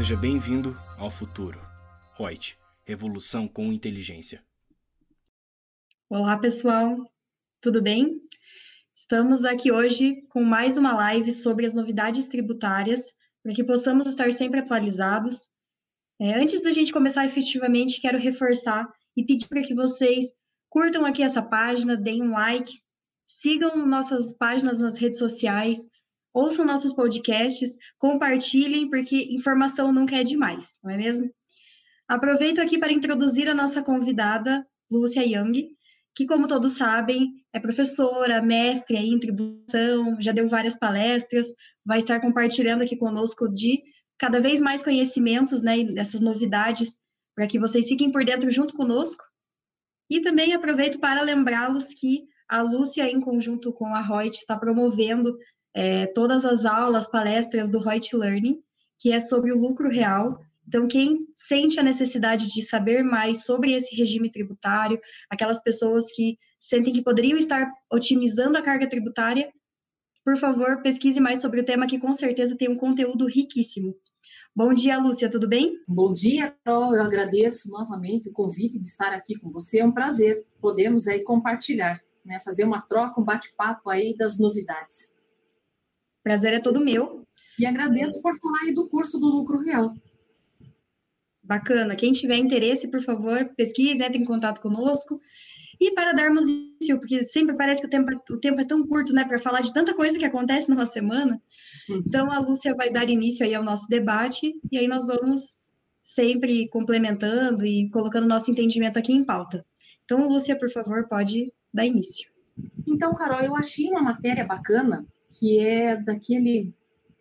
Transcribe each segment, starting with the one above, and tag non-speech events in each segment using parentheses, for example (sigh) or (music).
Seja bem-vindo ao futuro. Reut, revolução com inteligência. Olá, pessoal. Tudo bem? Estamos aqui hoje com mais uma live sobre as novidades tributárias, para que possamos estar sempre atualizados. É, antes da gente começar efetivamente, quero reforçar e pedir para que vocês curtam aqui essa página, deem um like, sigam nossas páginas nas redes sociais, ouçam nossos podcasts, compartilhem, porque informação nunca é demais, não é mesmo? Aproveito aqui para introduzir a nossa convidada, Lúcia Young, que, como todos sabem, é professora, mestre em tributação, já deu várias palestras, vai estar compartilhando aqui conosco de cada vez mais conhecimentos, né, dessas novidades, para que vocês fiquem por dentro junto conosco. E também aproveito para lembrá-los que a Lúcia, em conjunto com a Reut, está promovendo é, todas as aulas, palestras do Reut Learning, que é sobre o lucro real. Então, quem sente a necessidade de saber mais sobre esse regime tributário, aquelas pessoas que sentem que poderiam estar otimizando a carga tributária, por favor, pesquise mais sobre o tema, que com certeza tem um conteúdo riquíssimo. Bom dia, Lúcia, tudo bem? Bom dia, Carol. Eu agradeço novamente o convite de estar aqui com você. É um prazer. Podemos aí compartilhar, né, fazer uma troca, um bate-papo aí das novidades. Prazer é todo meu. E agradeço por falar aí do curso do lucro real. Bacana. Quem tiver interesse, por favor, pesquise, entre em contato conosco. E para darmos início, porque sempre parece que o tempo, o tempo é tão curto, né, para falar de tanta coisa que acontece numa semana. Uhum. Então, a Lúcia vai dar início aí ao nosso debate, e aí nós vamos sempre complementando e colocando nosso entendimento aqui em pauta. Então, Lúcia, por favor, pode dar início. Então, Carol, eu achei uma matéria bacana que é daquele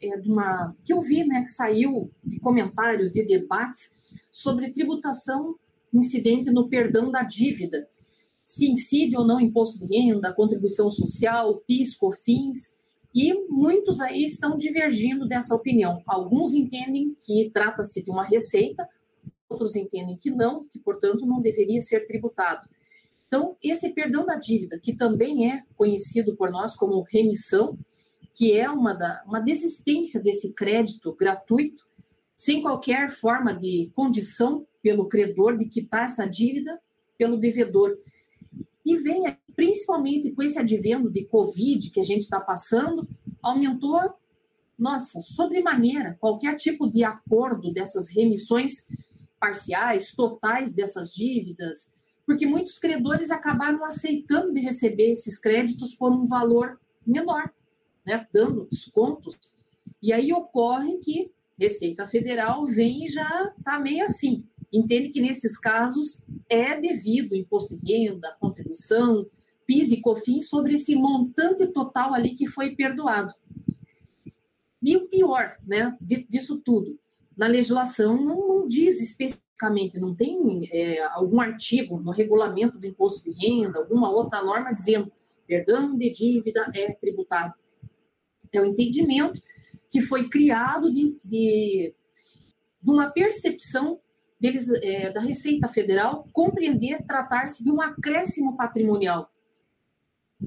é de uma que eu vi, né, que saiu de comentários, de debates sobre tributação incidente no perdão da dívida, se incide ou não imposto de renda, contribuição social, PIS, COFINS, e muitos aí estão divergindo dessa opinião. Alguns entendem que trata-se de uma receita, outros entendem que não, que portanto não deveria ser tributado. Então, esse perdão da dívida, que também é conhecido por nós como remissão, que é uma, da, uma desistência desse crédito gratuito, sem qualquer forma de condição pelo credor de quitar essa dívida pelo devedor. E vem, principalmente com esse advento de Covid que a gente está passando, aumentou, nossa, sobremaneira, qualquer tipo de acordo dessas remissões parciais, totais dessas dívidas, porque muitos credores acabaram aceitando de receber esses créditos por um valor menor né, dando descontos. E aí ocorre que Receita Federal vem e já está meio assim. Entende que nesses casos é devido imposto de renda, contribuição, PIS e COFINS sobre esse montante total ali que foi perdoado. E o pior, né, disso tudo, na legislação não, não diz especificamente, não tem é, algum artigo no regulamento do imposto de renda, alguma outra norma dizendo perdão de dívida é tributado é o entendimento que foi criado de, de, de uma percepção deles, é, da Receita Federal compreender tratar-se de um acréscimo patrimonial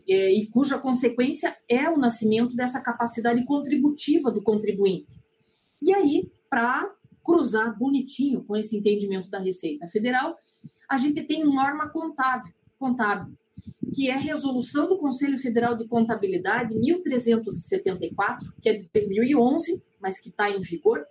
é, e cuja consequência é o nascimento dessa capacidade contributiva do contribuinte. E aí, para cruzar bonitinho com esse entendimento da Receita Federal, a gente tem norma contábil, contábil que é a resolução do Conselho Federal de Contabilidade 1374, que é de 2011, mas que está em vigor,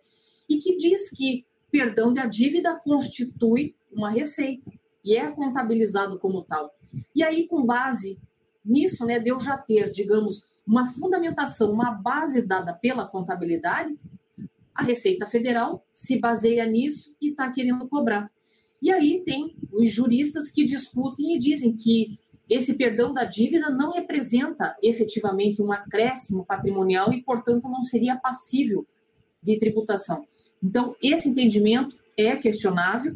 e que diz que perdão da dívida constitui uma receita e é contabilizado como tal. E aí, com base nisso, né, de eu já ter, digamos, uma fundamentação, uma base dada pela contabilidade, a Receita Federal se baseia nisso e está querendo cobrar. E aí tem os juristas que discutem e dizem que esse perdão da dívida não representa efetivamente um acréscimo patrimonial e, portanto, não seria passível de tributação. Então, esse entendimento é questionável,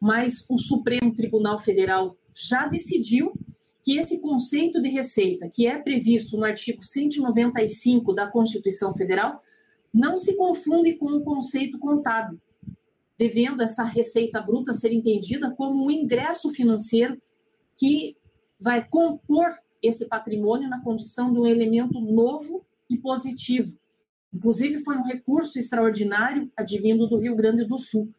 mas o Supremo Tribunal Federal já decidiu que esse conceito de receita, que é previsto no artigo 195 da Constituição Federal, não se confunde com o conceito contábil, devendo essa receita bruta ser entendida como um ingresso financeiro que vai compor esse patrimônio na condição de um elemento novo e positivo, Inclusive, foi um recurso extraordinário advindo do Rio Grande do Sul.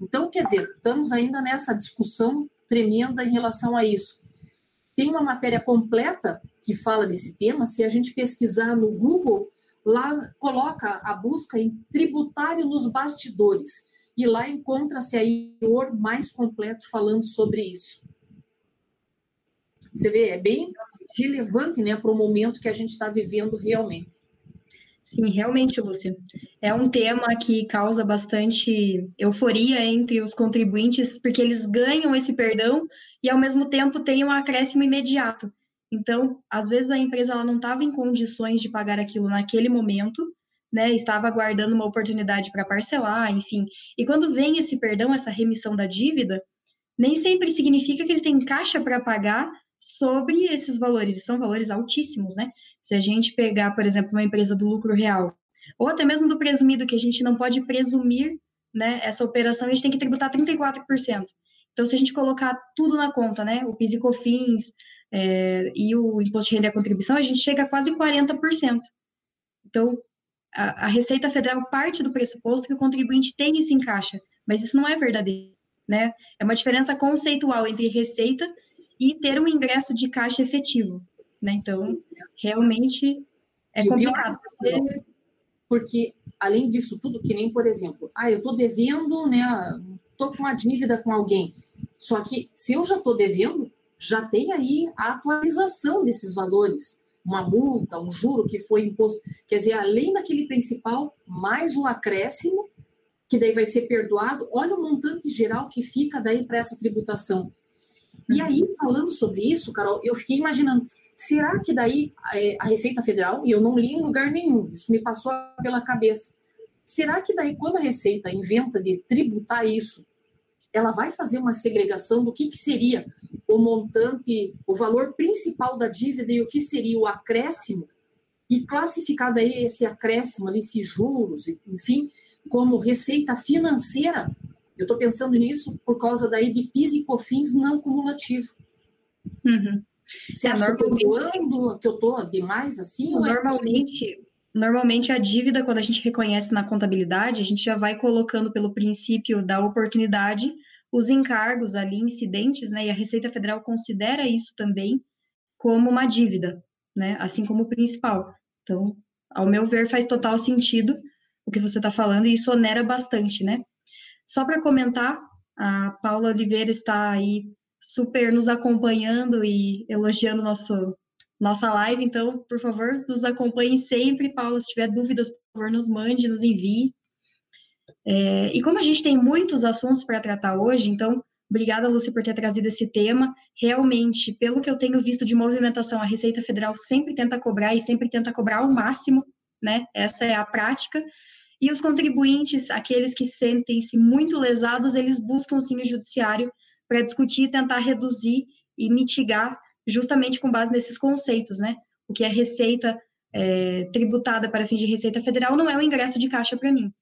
Então, quer dizer, estamos ainda nessa discussão tremenda em relação a isso. Tem uma matéria completa que fala desse tema. Se a gente pesquisar no Google, lá coloca a busca em tributário nos bastidores. E lá encontra-se aí o mais completo falando sobre isso. Você vê, é bem relevante né, para o momento que a gente está vivendo realmente. Sim, realmente, Lúcia. É um tema que causa bastante euforia entre os contribuintes, porque eles ganham esse perdão e, ao mesmo tempo, tem um acréscimo imediato. Então, às vezes a empresa ela não estava em condições de pagar aquilo naquele momento, né? Estava aguardando uma oportunidade para parcelar, enfim. E quando vem esse perdão, essa remissão da dívida, nem sempre significa que ele tem caixa para pagar sobre esses valores, e são valores altíssimos, né? Se a gente pegar, por exemplo, uma empresa do lucro real, ou até mesmo do presumido, que a gente não pode presumir né, essa operação, a gente tem que tributar 34%. Então, se a gente colocar tudo na conta, né, o PIS e COFINS é, e o imposto de renda e a contribuição, a gente chega a quase 40%. Então, a, a Receita Federal parte do pressuposto que o contribuinte tem isso em caixa, mas isso não é verdadeiro, né? É uma diferença conceitual entre receita e ter um ingresso de caixa efetivo, né? Então, realmente é complicado. Você... Porque, além disso tudo, que nem, por exemplo, ah, eu estou devendo, né? Estou com uma dívida com alguém. Só que, se eu já estou devendo, já tem aí a atualização desses valores. Uma multa, um juro que foi imposto. Quer dizer, além daquele principal, mais o acréscimo, que daí vai ser perdoado. Olha o montante geral que fica daí para essa tributação. E aí, falando sobre isso, Carol, eu fiquei imaginando, será que daí é, a Receita Federal, e eu não li em lugar nenhum, isso me passou pela cabeça, será que daí quando a Receita inventa de tributar isso, ela vai fazer uma segregação do que, que seria o montante, o valor principal da dívida e o que seria o acréscimo, e classificar daí esse acréscimo ali, esses juros, enfim, como receita financeira eu estou pensando nisso por causa daí de PIS e COFINS não cumulativo. Uhum. Você é, acha que eu estou que eu estou demais assim? É normalmente, é normalmente a dívida, quando a gente reconhece na contabilidade, a gente já vai colocando pelo princípio da oportunidade os encargos ali incidentes, né? E a Receita Federal considera isso também como uma dívida, né? Assim como o principal. Então, ao meu ver, faz total sentido o que você está falando e isso onera bastante, né? Só para comentar, a Paula Oliveira está aí super nos acompanhando e elogiando nosso, nossa live, então, por favor, nos acompanhe sempre. Paula, se tiver dúvidas, por favor, nos mande, nos envie. É, e como a gente tem muitos assuntos para tratar hoje, então, obrigada, Lúcia, por ter trazido esse tema. Realmente, pelo que eu tenho visto de movimentação, a Receita Federal sempre tenta cobrar e sempre tenta cobrar ao máximo, né? Essa é a prática. E os contribuintes, aqueles que sentem-se muito lesados, eles buscam sim o judiciário para discutir, tentar reduzir e mitigar, justamente com base nesses conceitos, né? O que é receita é, tributada para fins de receita federal não é um ingresso de caixa para mim.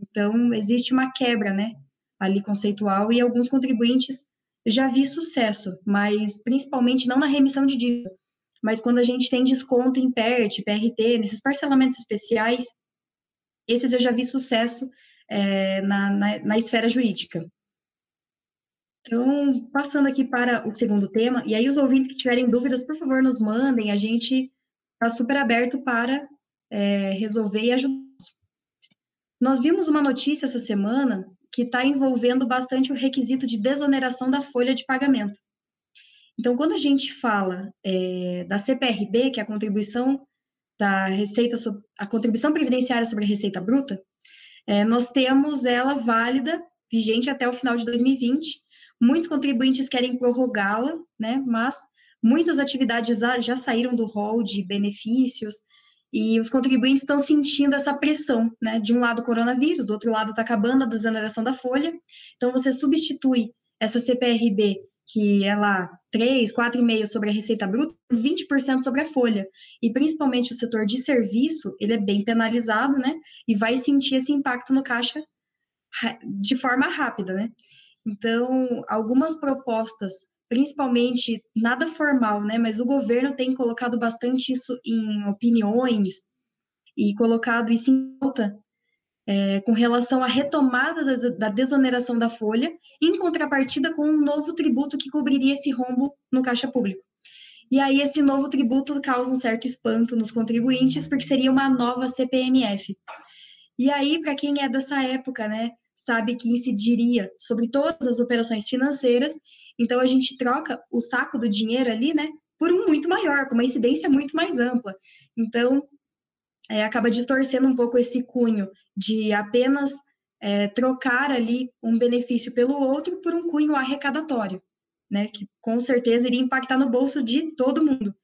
Então, existe uma quebra, né? Ali conceitual, e alguns contribuintes já vi sucesso, mas principalmente não na remissão de dívida, mas quando a gente tem desconto em PERT, PRT, nesses parcelamentos especiais, esses eu já vi sucesso é, na, na, na esfera jurídica. Então, passando aqui para o segundo tema, e aí os ouvintes que tiverem dúvidas, por favor, nos mandem, a gente está super aberto para é, resolver e ajudar. Nós vimos uma notícia essa semana que está envolvendo bastante o requisito de desoneração da folha de pagamento. Então, quando a gente fala é, da CPRB, que é a contribuição da receita, a contribuição previdenciária sobre a receita bruta, é, nós temos ela válida, vigente até o final de 2020. Muitos contribuintes querem prorrogá-la, né? Mas muitas atividades já saíram do rol de benefícios e os contribuintes estão sentindo essa pressão, né? De um lado, coronavírus, do outro lado, está acabando a desoneração da folha. Então, você substitui essa CPRB que lá 3, 4,5% sobre a receita bruta, 20% sobre a folha. E principalmente o setor de serviço, ele é bem penalizado, né? E vai sentir esse impacto no caixa de forma rápida, né? Então, algumas propostas, principalmente nada formal, né? Mas o governo tem colocado bastante isso em opiniões e colocado isso em alta é, com relação à retomada da, da desoneração da folha, em contrapartida com um novo tributo que cobriria esse rombo no caixa público. E aí esse novo tributo causa um certo espanto nos contribuintes, porque seria uma nova CPMF. E aí, para quem é dessa época, né, sabe que incidiria sobre todas as operações financeiras, então a gente troca o saco do dinheiro ali, né, por um muito maior, com uma incidência muito mais ampla. Então, é, acaba distorcendo um pouco esse cunho de apenas é, trocar ali um benefício pelo outro por um cunho arrecadatório, né, que com certeza iria impactar no bolso de todo mundo.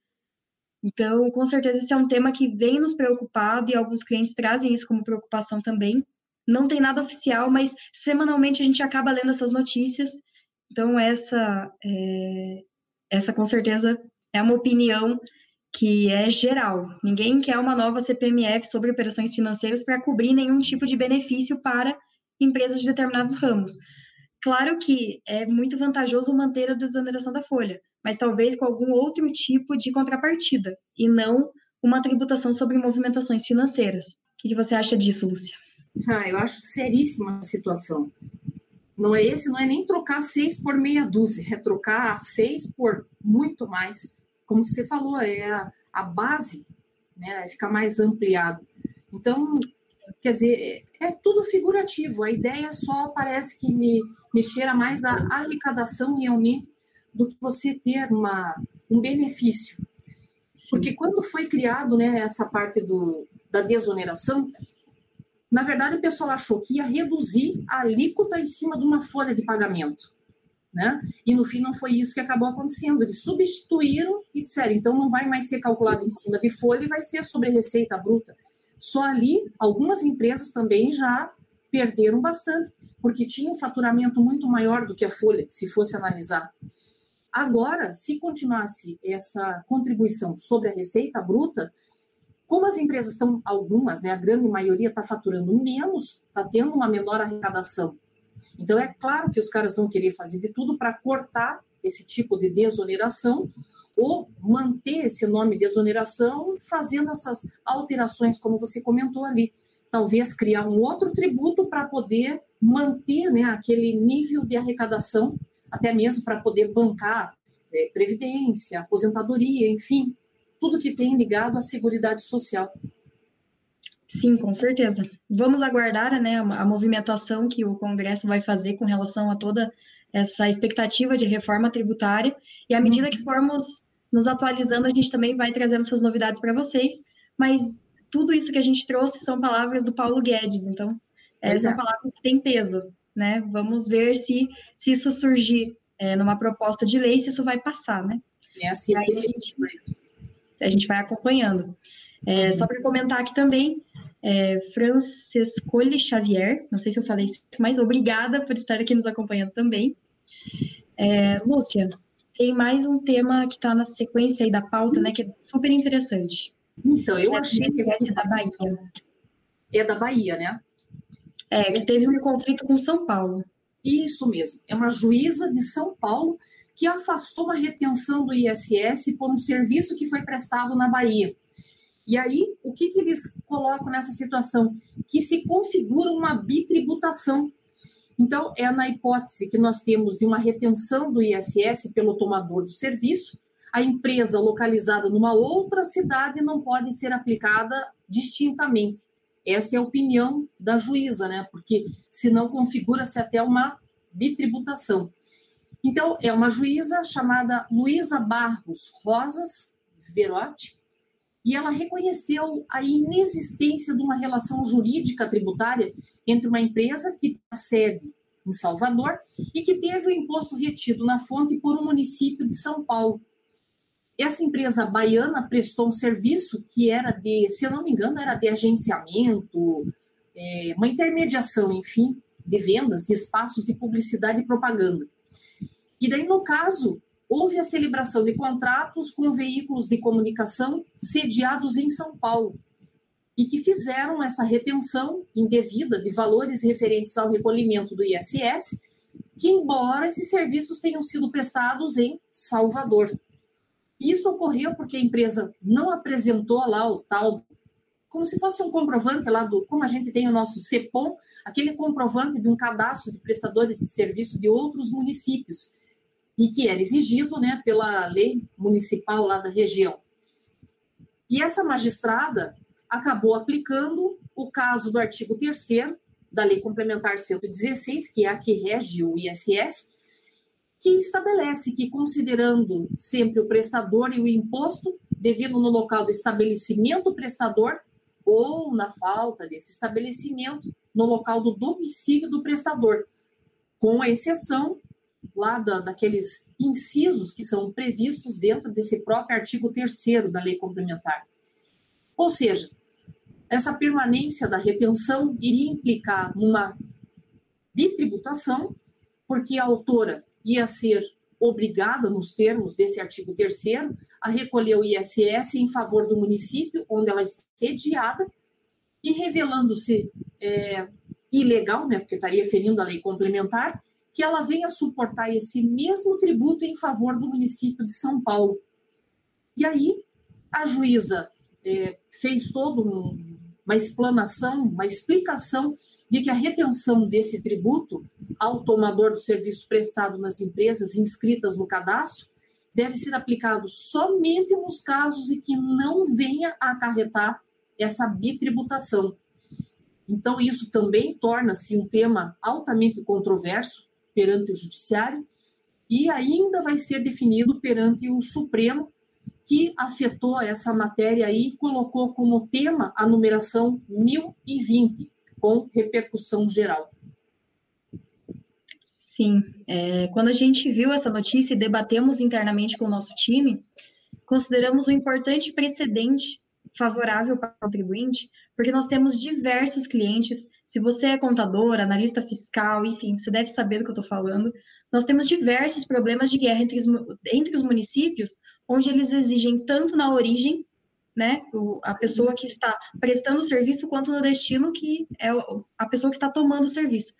Então, com certeza, esse é um tema que vem nos preocupado e alguns clientes trazem isso como preocupação também. Não tem nada oficial, mas semanalmente a gente acaba lendo essas notícias. Então, essa, é, essa com certeza é uma opinião que é geral. Ninguém quer uma nova CPMF sobre operações financeiras para cobrir nenhum tipo de benefício para empresas de determinados ramos. Claro que é muito vantajoso manter a desoneração da folha, mas talvez com algum outro tipo de contrapartida, e não uma tributação sobre movimentações financeiras. O que você acha disso, Lúcia? Ah, eu acho seríssima a situação. Não é esse, não é nem trocar seis por meia dúzia, é trocar seis por muito mais como você falou, é a, a base, né, fica mais ampliado. Então, quer dizer, é, é tudo figurativo, a ideia só parece que me, me cheira mais da arrecadação realmente do que você ter uma, um benefício. Porque quando foi criado né, essa parte do, da desoneração, na verdade o pessoal achou que ia reduzir a alíquota em cima de uma folha de pagamento né? E no fim não foi isso que acabou acontecendo. Eles substituíram e disseram, então não vai mais ser calculado em cima de folha e vai ser sobre receita bruta. Só ali, algumas empresas também já perderam bastante, porque tinham um faturamento muito maior do que a folha, se fosse analisar. Agora, se continuasse essa contribuição sobre a receita bruta, como as empresas estão, algumas, né, a grande maioria está faturando menos, está tendo uma menor arrecadação então, é claro que os caras vão querer fazer de tudo para cortar esse tipo de desoneração ou manter esse nome desoneração fazendo essas alterações, como você comentou ali. Talvez criar um outro tributo para poder manter né, aquele nível de arrecadação, até mesmo para poder bancar é, previdência, aposentadoria, enfim, tudo que tem ligado à Seguridade Social. Sim, com certeza. Vamos aguardar né, a movimentação que o Congresso vai fazer com relação a toda essa expectativa de reforma tributária, e à medida que uhum. formos nos atualizando, a gente também vai trazendo essas novidades para vocês, mas tudo isso que a gente trouxe são palavras do Paulo Guedes, então essas são palavras que têm peso, né? Vamos ver se, se isso surgir é, numa proposta de lei, se isso vai passar, né? É assim, a gente, a gente vai acompanhando. É, só para comentar aqui também, é, Francescoli Xavier, não sei se eu falei isso, mas obrigada por estar aqui nos acompanhando também. É, Lúcia, tem mais um tema que está na sequência aí da pauta, né, que é super interessante. Então, eu é achei que é da Bahia. É da Bahia, né? É, que teve um conflito com São Paulo. Isso mesmo, é uma juíza de São Paulo que afastou uma retenção do ISS por um serviço que foi prestado na Bahia. E aí, o que, que eles colocam nessa situação? Que se configura uma bitributação. Então, é na hipótese que nós temos de uma retenção do ISS pelo tomador do serviço, a empresa localizada numa outra cidade não pode ser aplicada distintamente. Essa é a opinião da juíza, né? Porque senão configura-se até uma bitributação. Então, é uma juíza chamada Luísa Barros Rosas Verotti, e ela reconheceu a inexistência de uma relação jurídica tributária entre uma empresa que tem sede em Salvador e que teve o imposto retido na fonte por um município de São Paulo. Essa empresa baiana prestou um serviço que era de, se eu não me engano, era de agenciamento, é, uma intermediação, enfim, de vendas de espaços de publicidade e propaganda. E daí, no caso, houve a celebração de contratos com veículos de comunicação sediados em São Paulo e que fizeram essa retenção indevida de valores referentes ao recolhimento do ISS, que embora esses serviços tenham sido prestados em Salvador. Isso ocorreu porque a empresa não apresentou lá o tal como se fosse um comprovante lá do, como a gente tem o nosso CEPOM, aquele comprovante de um cadastro de prestadores de serviço de outros municípios, e que era exigido né, pela lei municipal lá da região. E essa magistrada acabou aplicando o caso do artigo 3 da Lei Complementar 116, que é a que rege o ISS, que estabelece que, considerando sempre o prestador e o imposto devido no local do estabelecimento prestador ou na falta desse estabelecimento no local do domicílio do prestador, com a exceção lá da, daqueles incisos que são previstos dentro desse próprio artigo 3 da lei complementar. Ou seja, essa permanência da retenção iria implicar numa bitributação, porque a autora ia ser obrigada, nos termos desse artigo 3 a recolher o ISS em favor do município onde ela é sediada, e revelando-se é, ilegal, né, porque estaria ferindo a lei complementar, que ela venha suportar esse mesmo tributo em favor do município de São Paulo. E aí, a juíza é, fez toda um, uma explanação, uma explicação de que a retenção desse tributo ao tomador do serviço prestado nas empresas inscritas no cadastro deve ser aplicado somente nos casos em que não venha a acarretar essa bitributação. Então, isso também torna-se um tema altamente controverso perante o Judiciário e ainda vai ser definido perante o Supremo, que afetou essa matéria aí e colocou como tema a numeração 1020 com repercussão geral. Sim, é, quando a gente viu essa notícia e debatemos internamente com o nosso time, consideramos um importante precedente favorável para o contribuinte, porque nós temos diversos clientes. Se você é contador, analista fiscal, enfim, você deve saber do que eu estou falando. Nós temos diversos problemas de guerra entre os, entre os municípios, onde eles exigem tanto na origem né, a pessoa que está prestando o serviço, quanto no destino, que é a pessoa que está tomando o serviço.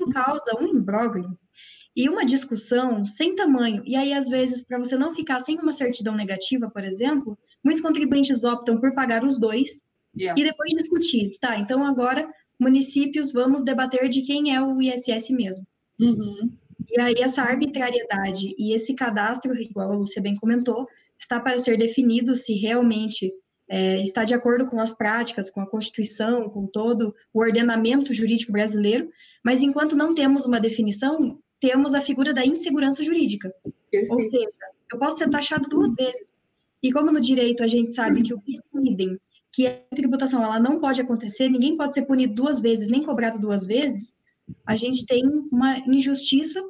Isso causa um imbróglio e uma discussão sem tamanho. E aí, às vezes, para você não ficar sem uma certidão negativa, por exemplo, muitos contribuintes optam por pagar os dois yeah. e depois discutir. Tá, então agora, municípios, vamos debater de quem é o ISS mesmo. Uhum. E aí, essa arbitrariedade e esse cadastro, igual a Lúcia bem comentou, está para ser definido se realmente é, está de acordo com as práticas, com a Constituição, com todo o ordenamento jurídico brasileiro, mas enquanto não temos uma definição, temos a figura da insegurança jurídica. Perfeito. Ou seja, eu posso ser taxado duas vezes. E como no direito a gente sabe que o bis idem, que a tributação ela não pode acontecer, ninguém pode ser punido duas vezes, nem cobrado duas vezes, a gente tem uma injustiça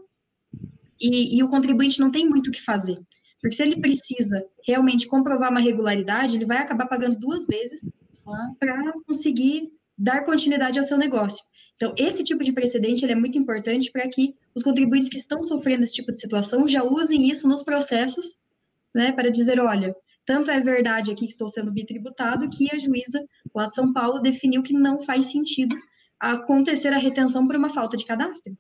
e, e o contribuinte não tem muito o que fazer. Porque se ele precisa realmente comprovar uma regularidade, ele vai acabar pagando duas vezes para conseguir dar continuidade ao seu negócio. Então, esse tipo de precedente é muito importante para que os contribuintes que estão sofrendo esse tipo de situação já usem isso nos processos, né, para dizer, olha, tanto é verdade aqui que estou sendo bitributado que a juíza lá de São Paulo definiu que não faz sentido acontecer a retenção por uma falta de cadastro,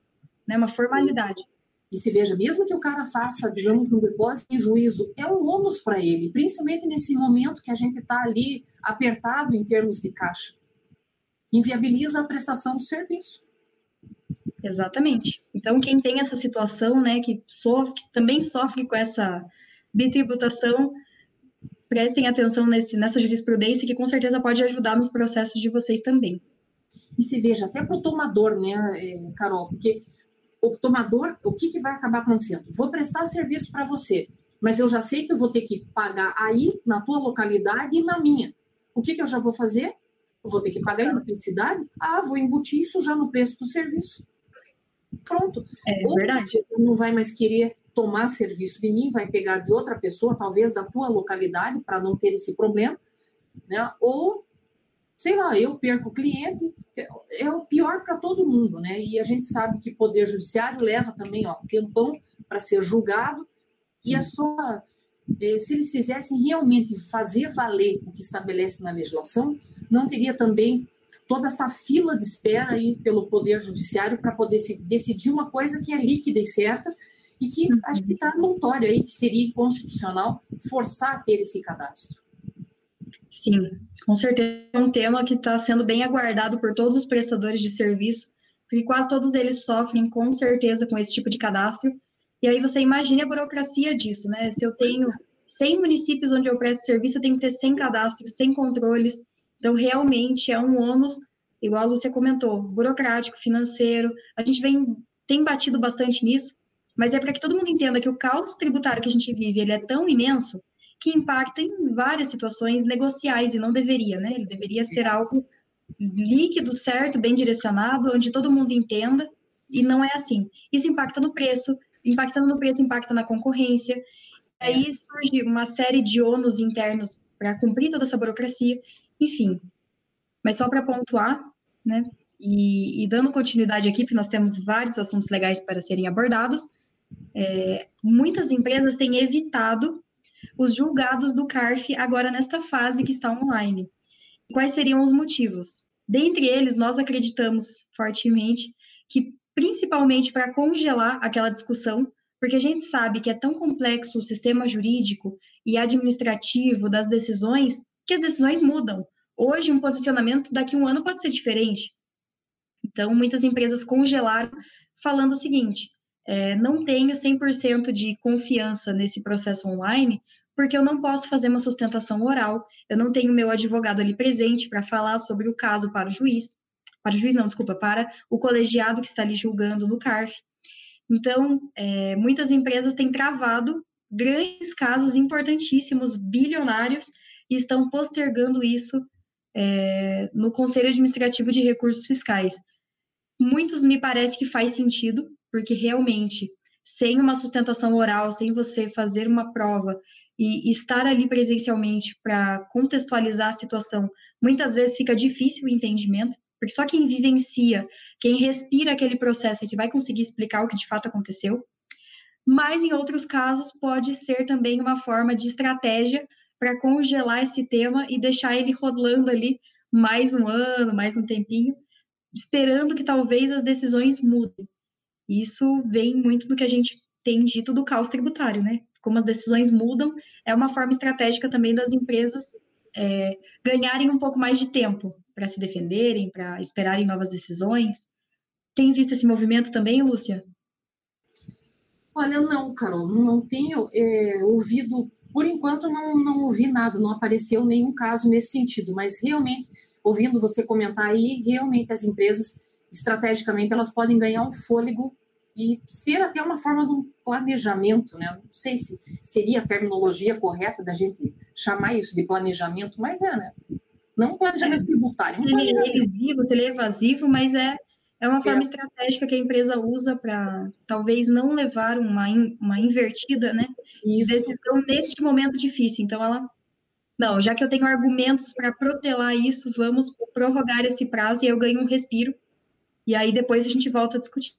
né, uma formalidade. E se veja, mesmo que o cara faça, digamos, um depósito em juízo, é um ônus para ele, principalmente nesse momento que a gente está ali apertado em termos de caixa. Inviabiliza a prestação do serviço. Exatamente. Então, quem tem essa situação, né, que, sofre, que também sofre com essa bitributação, prestem atenção nesse, nessa jurisprudência, que com certeza pode ajudar nos processos de vocês também. E se veja, até para o tomador, né, é, Carol, porque o tomador, o que, que vai acabar acontecendo? Vou prestar serviço para você, mas eu já sei que eu vou ter que pagar aí, na tua localidade e na minha. O que, que eu já vou fazer? Eu vou ter que pagar em publicidade? Ah, vou embutir isso já no preço do serviço. Pronto. É Ou verdade. Você não vai mais querer tomar serviço de mim, vai pegar de outra pessoa, talvez da tua localidade, para não ter esse problema, né? Ou sei lá, eu perco o cliente, é o pior para todo mundo, né? E a gente sabe que poder judiciário leva também, ó, tempão para ser julgado, e é só é, se eles fizessem realmente fazer valer o que estabelece na legislação, não teria também toda essa fila de espera aí pelo poder judiciário para poder se decidir uma coisa que é líquida e certa e que uhum. acho que está notório aí que seria inconstitucional forçar a ter esse cadastro. Sim, com certeza é um tema que está sendo bem aguardado por todos os prestadores de serviço, porque quase todos eles sofrem com certeza com esse tipo de cadastro. E aí você imagine a burocracia disso, né? Se eu tenho 100 municípios onde eu presto serviço, eu tenho que ter 100 cadastros, 100 controles. Então, realmente é um ônus, igual a Lúcia comentou, burocrático, financeiro. A gente vem, tem batido bastante nisso, mas é para que todo mundo entenda que o caos tributário que a gente vive, ele é tão imenso que impacta em várias situações negociais e não deveria, né? Ele deveria ser algo líquido, certo, bem direcionado, onde todo mundo entenda, e não é assim. Isso impacta no preço, impactando no preço, impacta na concorrência, Aí surge uma série de ônus internos para cumprir toda essa burocracia, enfim. Mas só para pontuar, né? E, e, dando continuidade aqui, porque nós temos vários assuntos legais para serem abordados, é, muitas empresas têm evitado os julgados do CARF agora nesta fase que está online. Quais seriam os motivos? Dentre eles, nós acreditamos fortemente que, principalmente para congelar aquela discussão porque a gente sabe que é tão complexo o sistema jurídico e administrativo das decisões que as decisões mudam. Hoje, um posicionamento daqui a um ano pode ser diferente. Então, muitas empresas congelaram, falando o seguinte: é, não tenho 100% de confiança nesse processo online, porque eu não posso fazer uma sustentação oral, eu não tenho meu advogado ali presente para falar sobre o caso para o juiz, para o juiz não, desculpa, para o colegiado que está ali julgando no CARF. Então, é, muitas empresas têm travado grandes casos importantíssimos, bilionários, e estão postergando isso é, no Conselho Administrativo de Recursos Fiscais. Muitos me parece que faz sentido, porque realmente, sem uma sustentação oral, sem você fazer uma prova e estar ali presencialmente para contextualizar a situação, muitas vezes fica difícil o entendimento. Porque só quem vivencia, quem respira aquele processo é que vai conseguir explicar o que de fato aconteceu. Mas em outros casos pode ser também uma forma de estratégia para congelar esse tema e deixar ele rolando ali mais um ano, mais um tempinho, esperando que talvez as decisões mudem. Isso vem muito do que a gente tem dito do caos tributário, né? Como as decisões mudam, é uma forma estratégica também das empresas é, ganharem um pouco mais de tempo para se defenderem, para esperarem novas decisões. Tem visto esse movimento também, Lúcia? Olha, não, Carol, não tenho é, ouvido, por enquanto não, não ouvi nada, não apareceu nenhum caso nesse sentido, mas realmente, ouvindo você comentar aí, realmente as empresas, estrategicamente, elas podem ganhar um fôlego e ser até uma forma de um planejamento, né? Não sei se seria a terminologia correta da gente chamar isso de planejamento, mas é, né? Não um planejamento tributário. Um planejamento. teleevasivo, mas é, é uma forma é. estratégica que a empresa usa para talvez não levar uma, uma invertida, né? Isso. Decisão neste momento difícil. Então, ela. Não, já que eu tenho argumentos para protelar isso, vamos prorrogar esse prazo e eu ganho um respiro. E aí depois a gente volta a discutir.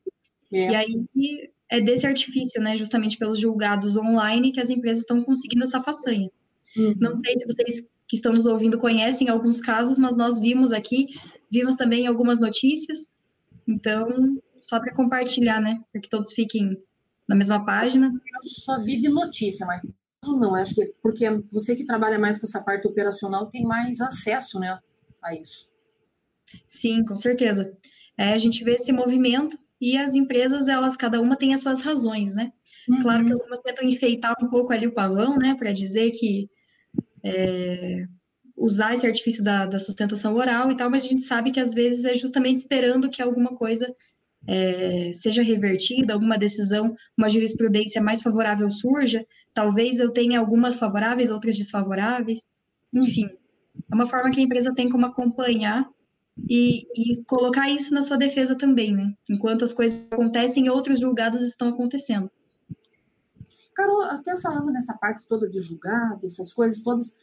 É. E aí é desse artifício, né? Justamente pelos julgados online que as empresas estão conseguindo essa façanha. Uhum. Não sei se vocês que estão nos ouvindo conhecem alguns casos, mas nós vimos aqui, vimos também algumas notícias. Então, só para compartilhar, né? Para que todos fiquem na mesma página. Eu só vi de notícia, mas não, acho que porque você que trabalha mais com essa parte operacional tem mais acesso, né, a isso. Sim, com certeza. É, a gente vê esse movimento e as empresas, elas, cada uma tem as suas razões, né? Uhum. Claro que algumas tentam enfeitar um pouco ali o pavão, né, para dizer que é, usar esse artifício da, da, sustentação oral e tal, mas a gente sabe que às vezes é justamente esperando que alguma coisa é, seja revertida, alguma decisão, uma jurisprudência mais favorável surja. Talvez eu tenha algumas favoráveis, outras desfavoráveis. Enfim, é uma forma que a empresa tem como acompanhar e, e, colocar isso na sua defesa também, né? Enquanto as coisas acontecem, outros julgados estão acontecendo. Carol, até falando nessa parte toda de julgado, essas coisas todas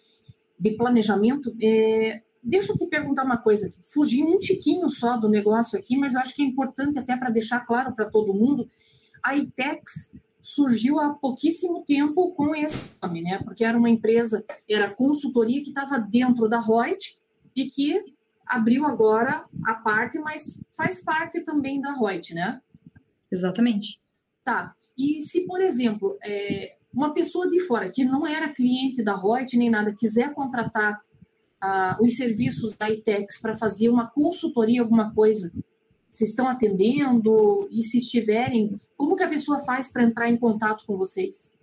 de planejamento, é, deixa eu te perguntar uma coisa. Fugi um tiquinho só do negócio aqui, mas eu acho que é importante até para deixar claro para todo mundo. A ITEX surgiu há pouquíssimo tempo com esse nome, né? Porque era uma empresa, era consultoria que estava dentro da Reut e que abriu agora a parte, mas faz parte também da Reut, né? Exatamente. Tá. E se, por exemplo, é, uma pessoa de fora que não era cliente da Reut nem nada quiser contratar ah, os serviços da ITEX para fazer uma consultoria, alguma coisa? Vocês estão atendendo? E se estiverem, como que a pessoa faz para entrar em contato com vocês?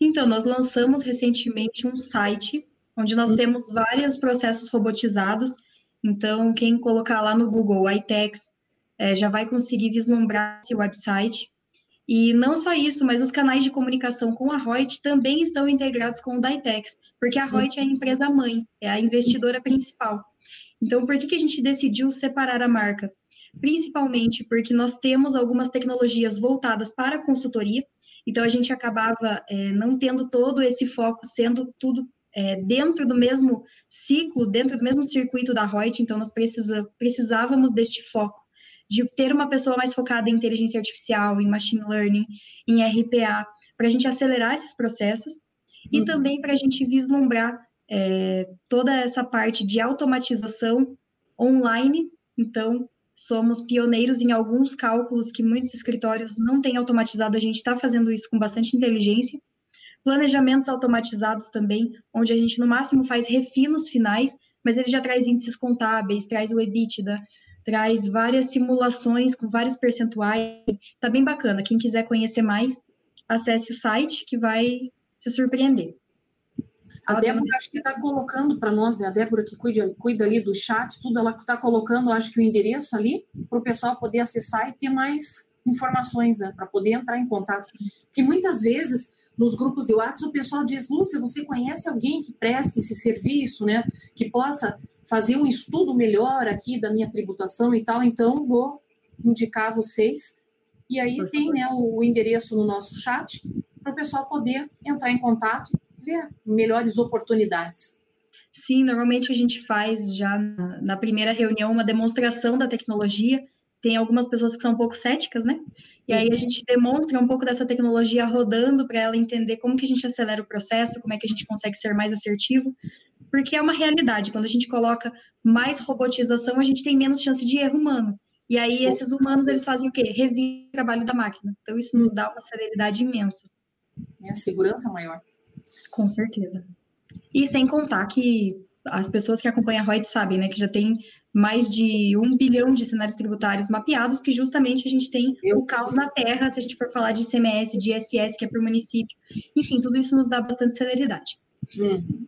Então, nós lançamos recentemente um site onde nós hum. temos vários processos robotizados. Então, quem colocar lá no Google iTex é, já vai conseguir vislumbrar esse website. E não só isso, mas os canais de comunicação com a Reut também estão integrados com o Ditex, porque a Reut é a empresa mãe, é a investidora principal. Então, por que, que a gente decidiu separar a marca? Principalmente porque nós temos algumas tecnologias voltadas para a consultoria, então a gente acabava é, não tendo todo esse foco, sendo tudo é, dentro do mesmo ciclo, dentro do mesmo circuito da Reut, então nós precisa, precisávamos deste foco de ter uma pessoa mais focada em inteligência artificial, em machine learning, em RPA, para a gente acelerar esses processos e uhum. também para a gente vislumbrar é, toda essa parte de automatização online. Então, somos pioneiros em alguns cálculos que muitos escritórios não têm automatizado, a gente está fazendo isso com bastante inteligência. Planejamentos automatizados também, onde a gente no máximo faz refinos finais, mas ele já traz índices contábeis, traz o EBITDA, traz várias simulações com vários percentuais. Tá bem bacana. Quem quiser conhecer mais, acesse o site que vai se surpreender. A Débora acho que está colocando para nós, né? A Débora que cuida, cuida ali do chat, tudo, ela está colocando, acho que o endereço ali para o pessoal poder acessar e ter mais informações, né? Para poder entrar em contato. Porque muitas vezes nos grupos de WhatsApp o pessoal diz, Lúcia, você conhece alguém que preste esse serviço, né? Que possa fazer um estudo melhor aqui da minha tributação e tal, então vou indicar vocês. E aí Por tem né, o, endereço no nosso chat para o pessoal poder entrar em contato e ver melhores oportunidades. Sim, normalmente a gente faz já na, na primeira reunião uma demonstração da tecnologia. Tem algumas pessoas que são um pouco céticas, né? E aí a gente demonstra um pouco dessa tecnologia rodando para ela entender como que a gente acelera o processo, como é que a gente consegue ser mais assertivo porque é uma realidade. Quando a gente coloca mais robotização, a gente tem menos chance de erro humano. E aí esses humanos eles fazem o quê? Revir o trabalho da máquina. Então isso nos dá uma celeridade imensa. É a segurança maior. Com certeza. E sem contar que as pessoas que acompanham a Reut sabem, né, que já tem mais de um bilhão de cenários tributários mapeados, porque justamente a gente tem o caos na terra, se a gente for falar de CMS, de ISS, que é por município. Enfim, tudo isso nos dá bastante celeridade. Uhum.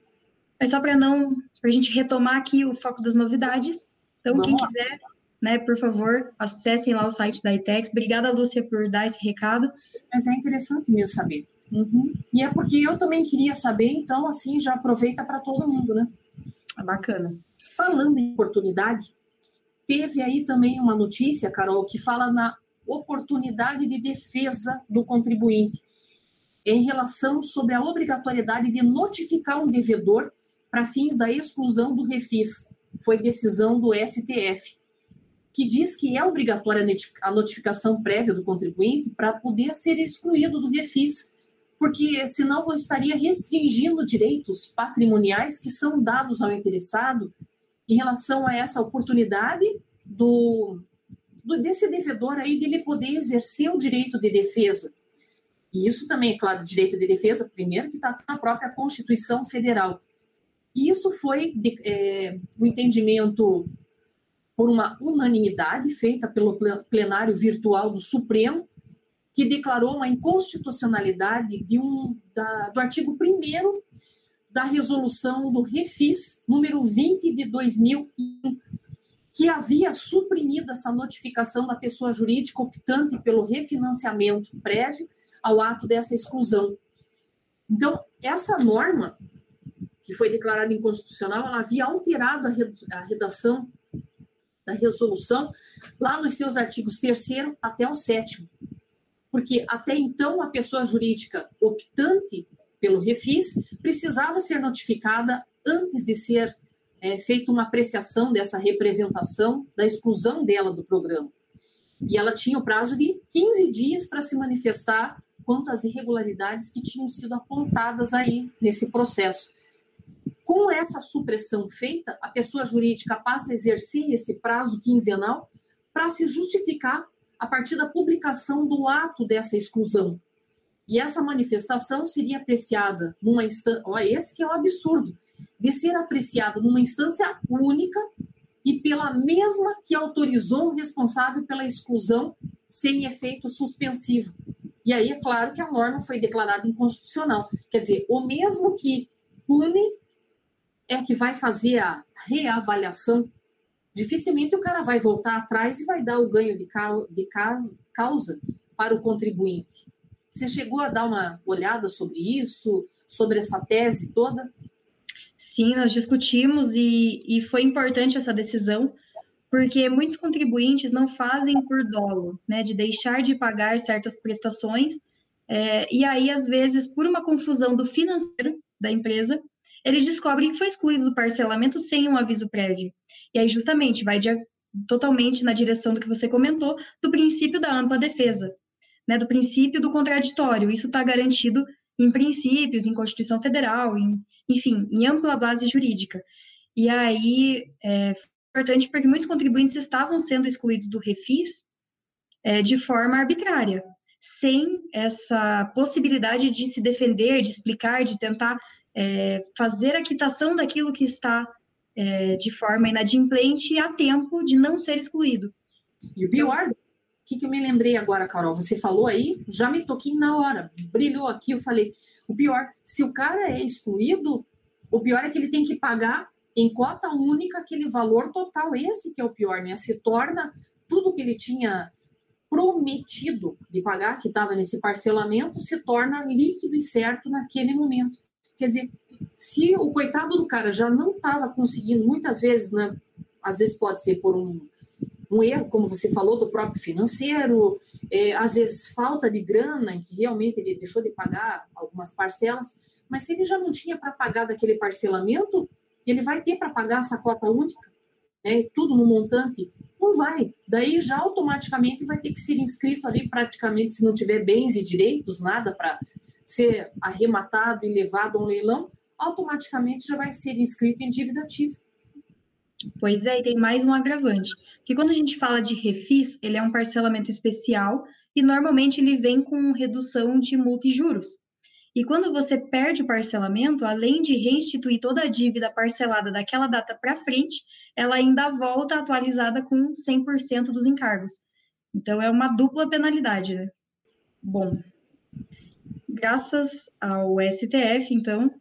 Mas só para não, para a gente retomar aqui o foco das novidades. Então, Vamos quem lá. quiser, né, por favor, acessem lá o site da ITEX. Obrigada, Lúcia, por dar esse recado. Mas é interessante mesmo saber. Uhum. E é porque eu também queria saber, então, assim, já aproveita para todo mundo, né? Bacana. Falando em oportunidade, teve aí também uma notícia, Carol, que fala na oportunidade de defesa do contribuinte em relação sobre a obrigatoriedade de notificar um devedor para fins da exclusão do refis. Foi decisão do STF, que diz que é obrigatória a notificação prévia do contribuinte para poder ser excluído do refis, porque senão você estaria restringindo direitos patrimoniais que são dados ao interessado em relação a essa oportunidade do, do desse devedor aí de ele poder exercer o direito de defesa. E isso também, é claro, direito de defesa, primeiro, que está na própria Constituição Federal. E isso foi é, o entendimento por uma unanimidade feita pelo plenário virtual do Supremo, que declarou uma inconstitucionalidade de um, da, do artigo 1 da resolução do Refis, número 20 de 2001, que havia suprimido essa notificação da pessoa jurídica optante pelo refinanciamento prévio ao ato dessa exclusão. Então, essa norma que foi declarada inconstitucional, ela havia alterado a redação da resolução lá nos seus artigos 3 até o 7 porque até então a pessoa jurídica optante pelo refis precisava ser notificada antes de ser é, feita uma apreciação dessa representação da exclusão dela do programa. E ela tinha o prazo de 15 dias para se manifestar quanto às irregularidades que tinham sido apontadas aí nesse processo. Com essa supressão feita, a pessoa jurídica passa a exercer esse prazo quinzenal para se justificar a partir da publicação do ato dessa exclusão. E essa manifestação seria apreciada numa instância. Olha, esse que é um absurdo. de ser apreciado numa instância única e pela mesma que autorizou o responsável pela exclusão sem efeito suspensivo. E aí é claro que a norma foi declarada inconstitucional. Quer dizer, o mesmo que pune é que vai fazer a reavaliação. Dificilmente o cara vai voltar atrás e vai dar o ganho de, causa para o contribuinte. Você chegou a dar uma olhada sobre isso, sobre essa tese toda? Sim, nós discutimos e, e foi importante essa decisão, porque muitos contribuintes não fazem por dolo, né, de deixar de pagar certas prestações, é, e aí, às vezes, por uma confusão do financeiro da empresa, eles descobrem que foi excluído do parcelamento sem um aviso prévio. E aí, justamente, vai de, totalmente na direção do que você comentou, do princípio da ampla defesa, né, do princípio do contraditório. Isso está garantido em princípios, em Constituição Federal, em, enfim, em ampla base jurídica. E aí é importante porque muitos contribuintes estavam sendo excluídos do refis é, de forma arbitrária, sem essa possibilidade de se defender, de explicar, de tentar é, fazer a quitação daquilo que está é, de forma inadimplente a tempo de não ser excluído. E o pior que, que eu me lembrei agora, Carol? Você falou aí, já me toquei na hora, brilhou aqui. Eu falei: o pior, se o cara é excluído, o pior é que ele tem que pagar em cota única aquele valor total. Esse que é o pior, né? Se torna tudo que ele tinha prometido de pagar, que estava nesse parcelamento, se torna líquido e certo naquele momento. Quer dizer, se o coitado do cara já não estava conseguindo, muitas vezes, né? Às vezes pode ser por um um erro, como você falou, do próprio financeiro, é, às vezes falta de grana, em que realmente ele deixou de pagar algumas parcelas, mas se ele já não tinha para pagar daquele parcelamento, ele vai ter para pagar essa cota única, né, tudo no montante, não vai. Daí já automaticamente vai ter que ser inscrito ali, praticamente, se não tiver bens e direitos, nada para ser arrematado e levado a um leilão, automaticamente já vai ser inscrito em dívida ativa. Pois é, e tem mais um agravante. Que quando a gente fala de refis, ele é um parcelamento especial e normalmente ele vem com redução de multa e juros. E quando você perde o parcelamento, além de restituir toda a dívida parcelada daquela data para frente, ela ainda volta atualizada com 100% dos encargos. Então é uma dupla penalidade, né? Bom, graças ao STF, então,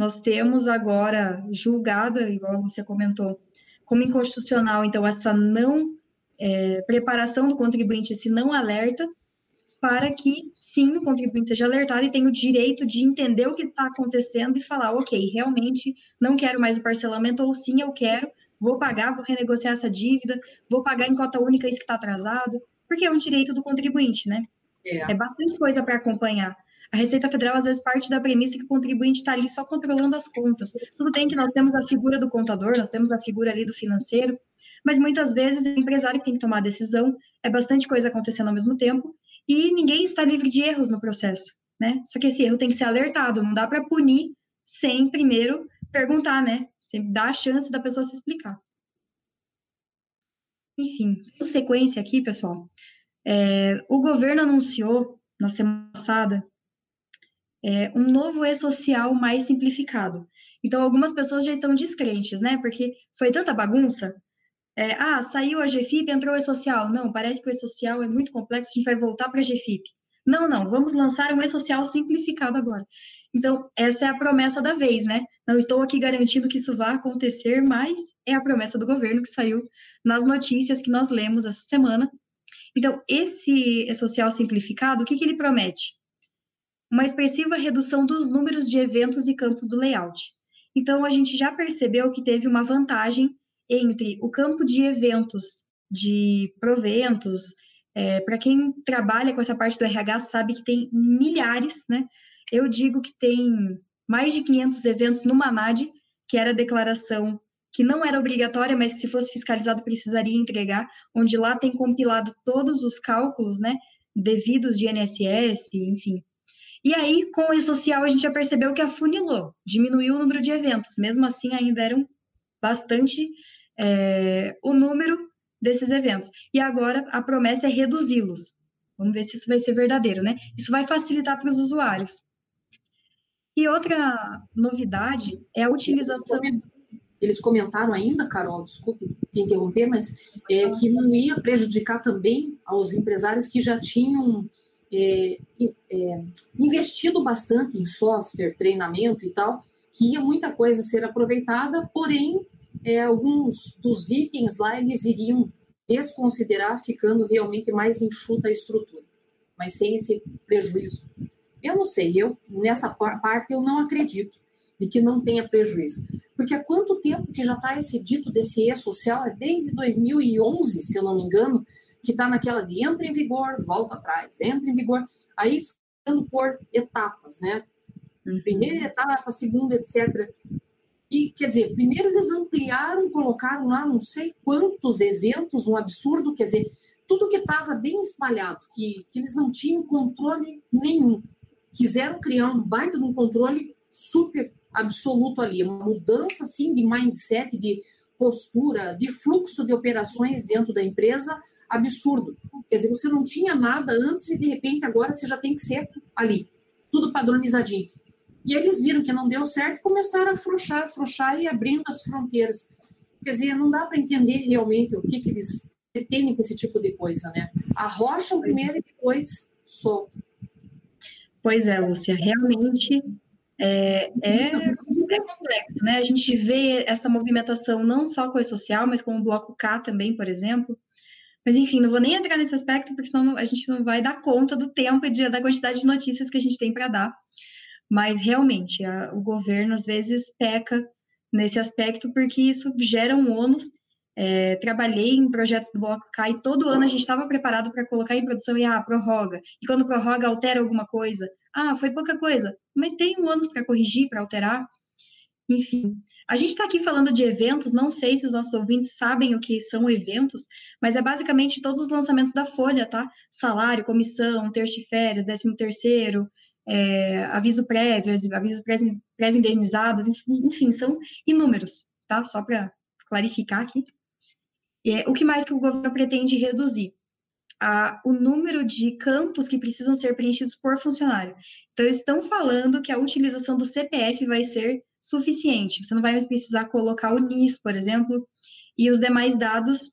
nós temos agora julgada, igual você comentou, como inconstitucional, então, essa não é, preparação do contribuinte, esse não alerta, para que, sim, o contribuinte seja alertado e tenha o direito de entender o que está acontecendo e falar, ok, realmente não quero mais o parcelamento, ou sim, eu quero, vou pagar, vou renegociar essa dívida, vou pagar em cota única isso que está atrasado, porque é um direito do contribuinte, né? É, é bastante coisa para acompanhar. A Receita Federal, às vezes, parte da premissa que o contribuinte está ali só controlando as contas. Tudo bem que nós temos a figura do contador, nós temos a figura ali do financeiro, mas muitas vezes o empresário que tem que tomar a decisão, é bastante coisa acontecendo ao mesmo tempo, e ninguém está livre de erros no processo, né? Só que esse erro tem que ser alertado, não dá para punir sem primeiro perguntar, né? Sem dar a chance da pessoa se explicar. Enfim, sequência aqui, pessoal. É, o governo anunciou na semana passada é, um novo e-social mais simplificado. Então, algumas pessoas já estão descrentes, né? Porque foi tanta bagunça. É, ah, saiu a GFIP, entrou o e-social. Não, parece que o e-social é muito complexo, a gente vai voltar para a GFIP. Não, não, vamos lançar um e-social simplificado agora. Então, essa é a promessa da vez, né? Não estou aqui garantindo que isso vá acontecer, mas é a promessa do governo que saiu nas notícias que nós lemos essa semana. Então, esse e-social simplificado, o que, que ele promete? Uma expressiva redução dos números de eventos e campos do layout. Então, a gente já percebeu que teve uma vantagem entre o campo de eventos, de proventos, é, para quem trabalha com essa parte do RH sabe que tem milhares, né? Eu digo que tem mais de 500 eventos no MANAD, que era a declaração que não era obrigatória, mas se fosse fiscalizado precisaria entregar, onde lá tem compilado todos os cálculos, né, devidos de INSS, enfim, e aí, com o e-social, a gente já percebeu que afunilou, diminuiu o número de eventos. Mesmo assim, ainda eram bastante é, o número desses eventos. E agora a promessa é reduzi-los. Vamos ver se isso vai ser verdadeiro, né? Isso vai facilitar para os usuários. E outra novidade é a utilização. Eles comentaram ainda, Carol, desculpe te interromper, mas é, que não ia prejudicar também aos empresários que já tinham é, é, investido bastante em software, treinamento e tal, que ia muita coisa ser aproveitada, porém, é, alguns dos itens lá eles iriam desconsiderar, ficando realmente mais enxuta a estrutura, mas sem esse prejuízo. Eu não sei, eu nessa parte eu não acredito de que não tenha prejuízo. Porque há quanto tempo que já está esse dito desse E-social? É desde 2011, se eu não me engano, que está naquela de entra em vigor, volta atrás, entra em vigor, aí ficando por etapas, né? Uhum. Primeira etapa, segunda, etc. E, quer dizer, primeiro eles ampliaram, colocaram lá não sei quantos eventos, um absurdo, quer dizer, tudo que estava bem espalhado, que, que eles não tinham controle nenhum. Quiseram criar um baita de um controle super absoluto ali, uma mudança, assim, de mindset, de postura, de fluxo de operações dentro da empresa, absurdo. Quer dizer, você não tinha nada antes e de repente agora você já tem que ser ali, tudo padronizadinho. E eles viram que não deu certo e começaram a afrouxar, afrouxar e abrindo as fronteiras. Quer dizer, não dá para entender realmente o que, que eles pretendem com esse tipo de coisa, né? Arrocham primeiro e depois soltam. Pois é, Lúcia, realmente é, é, é, complexo, né? A gente vê essa movimentação não só com a social, mas com o bloco K também, por exemplo, mas, enfim, não vou nem entrar nesse aspecto, porque senão a gente não vai dar conta do tempo e de, da quantidade de notícias que a gente tem para dar. Mas, realmente, a, o governo, às vezes, peca nesse aspecto, porque isso gera um ônus. É, trabalhei em projetos do Bloco K e todo ano a gente estava preparado para colocar em produção e, ah, prorroga. E quando prorroga, altera alguma coisa. Ah, foi pouca coisa, mas tem um ônus para corrigir, para alterar. Enfim, a gente está aqui falando de eventos, não sei se os nossos ouvintes sabem o que são eventos, mas é basicamente todos os lançamentos da Folha, tá? Salário, comissão, terço de férias, décimo terceiro, é, aviso prévio, aviso prévio indenizado, enfim, são inúmeros, tá? Só para clarificar aqui. É, o que mais que o governo pretende reduzir? A, o número de campos que precisam ser preenchidos por funcionário. Então, estão falando que a utilização do CPF vai ser suficiente. Você não vai mais precisar colocar o NIS, por exemplo, e os demais dados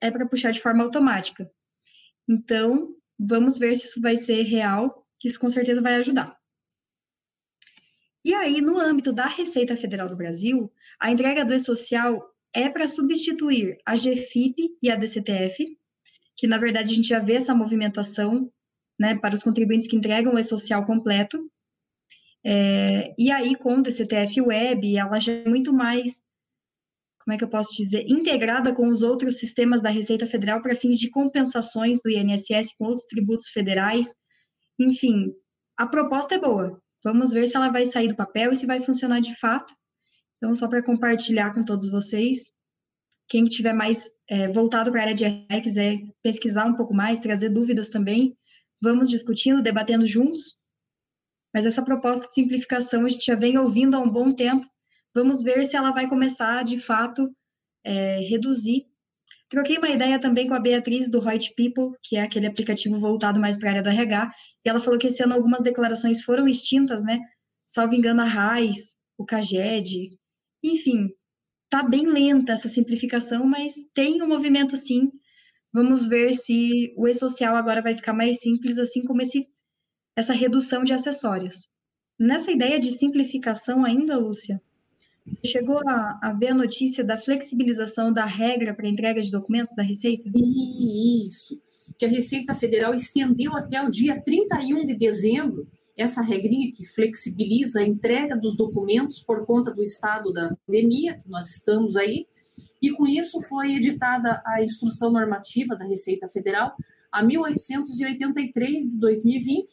é para puxar de forma automática. Então, vamos ver se isso vai ser real, que isso com certeza vai ajudar. E aí, no âmbito da Receita Federal do Brasil, a entrega do E-Social é para substituir a GFIP e a DCTF, que na verdade a gente já vê essa movimentação né, para os contribuintes que entregam o E-Social completo, é, e aí, com o DCTF Web, ela já é muito mais, como é que eu posso dizer, integrada com os outros sistemas da Receita Federal para fins de compensações do INSS com outros tributos federais. Enfim, a proposta é boa. Vamos ver se ela vai sair do papel e se vai funcionar de fato. Então, só para compartilhar com todos vocês, quem tiver mais é, voltado para a área de RI, quiser pesquisar um pouco mais, trazer dúvidas também, vamos discutindo, debatendo juntos mas essa proposta de simplificação a gente já vem ouvindo há um bom tempo. Vamos ver se ela vai começar, de fato, é, reduzir. Troquei uma ideia também com a Beatriz do Right People, que é aquele aplicativo voltado mais para a área do RH, e ela falou que esse ano algumas declarações foram extintas, né? Salvo engano, a RAIS, o CAGED, enfim, tá bem lenta essa simplificação, mas tem um movimento sim. Vamos ver se o e-social agora vai ficar mais simples, assim como esse essa redução de acessórios. Nessa ideia de simplificação ainda, Lúcia, chegou a, a, ver a notícia da flexibilização da regra para entrega de documentos da Receita? Sim, isso. Que a Receita Federal estendeu até o dia 31 de dezembro essa regrinha que flexibiliza a entrega dos documentos por conta do estado da pandemia que nós estamos aí. E com isso foi editada a instrução normativa da Receita Federal a 1883 de 2020,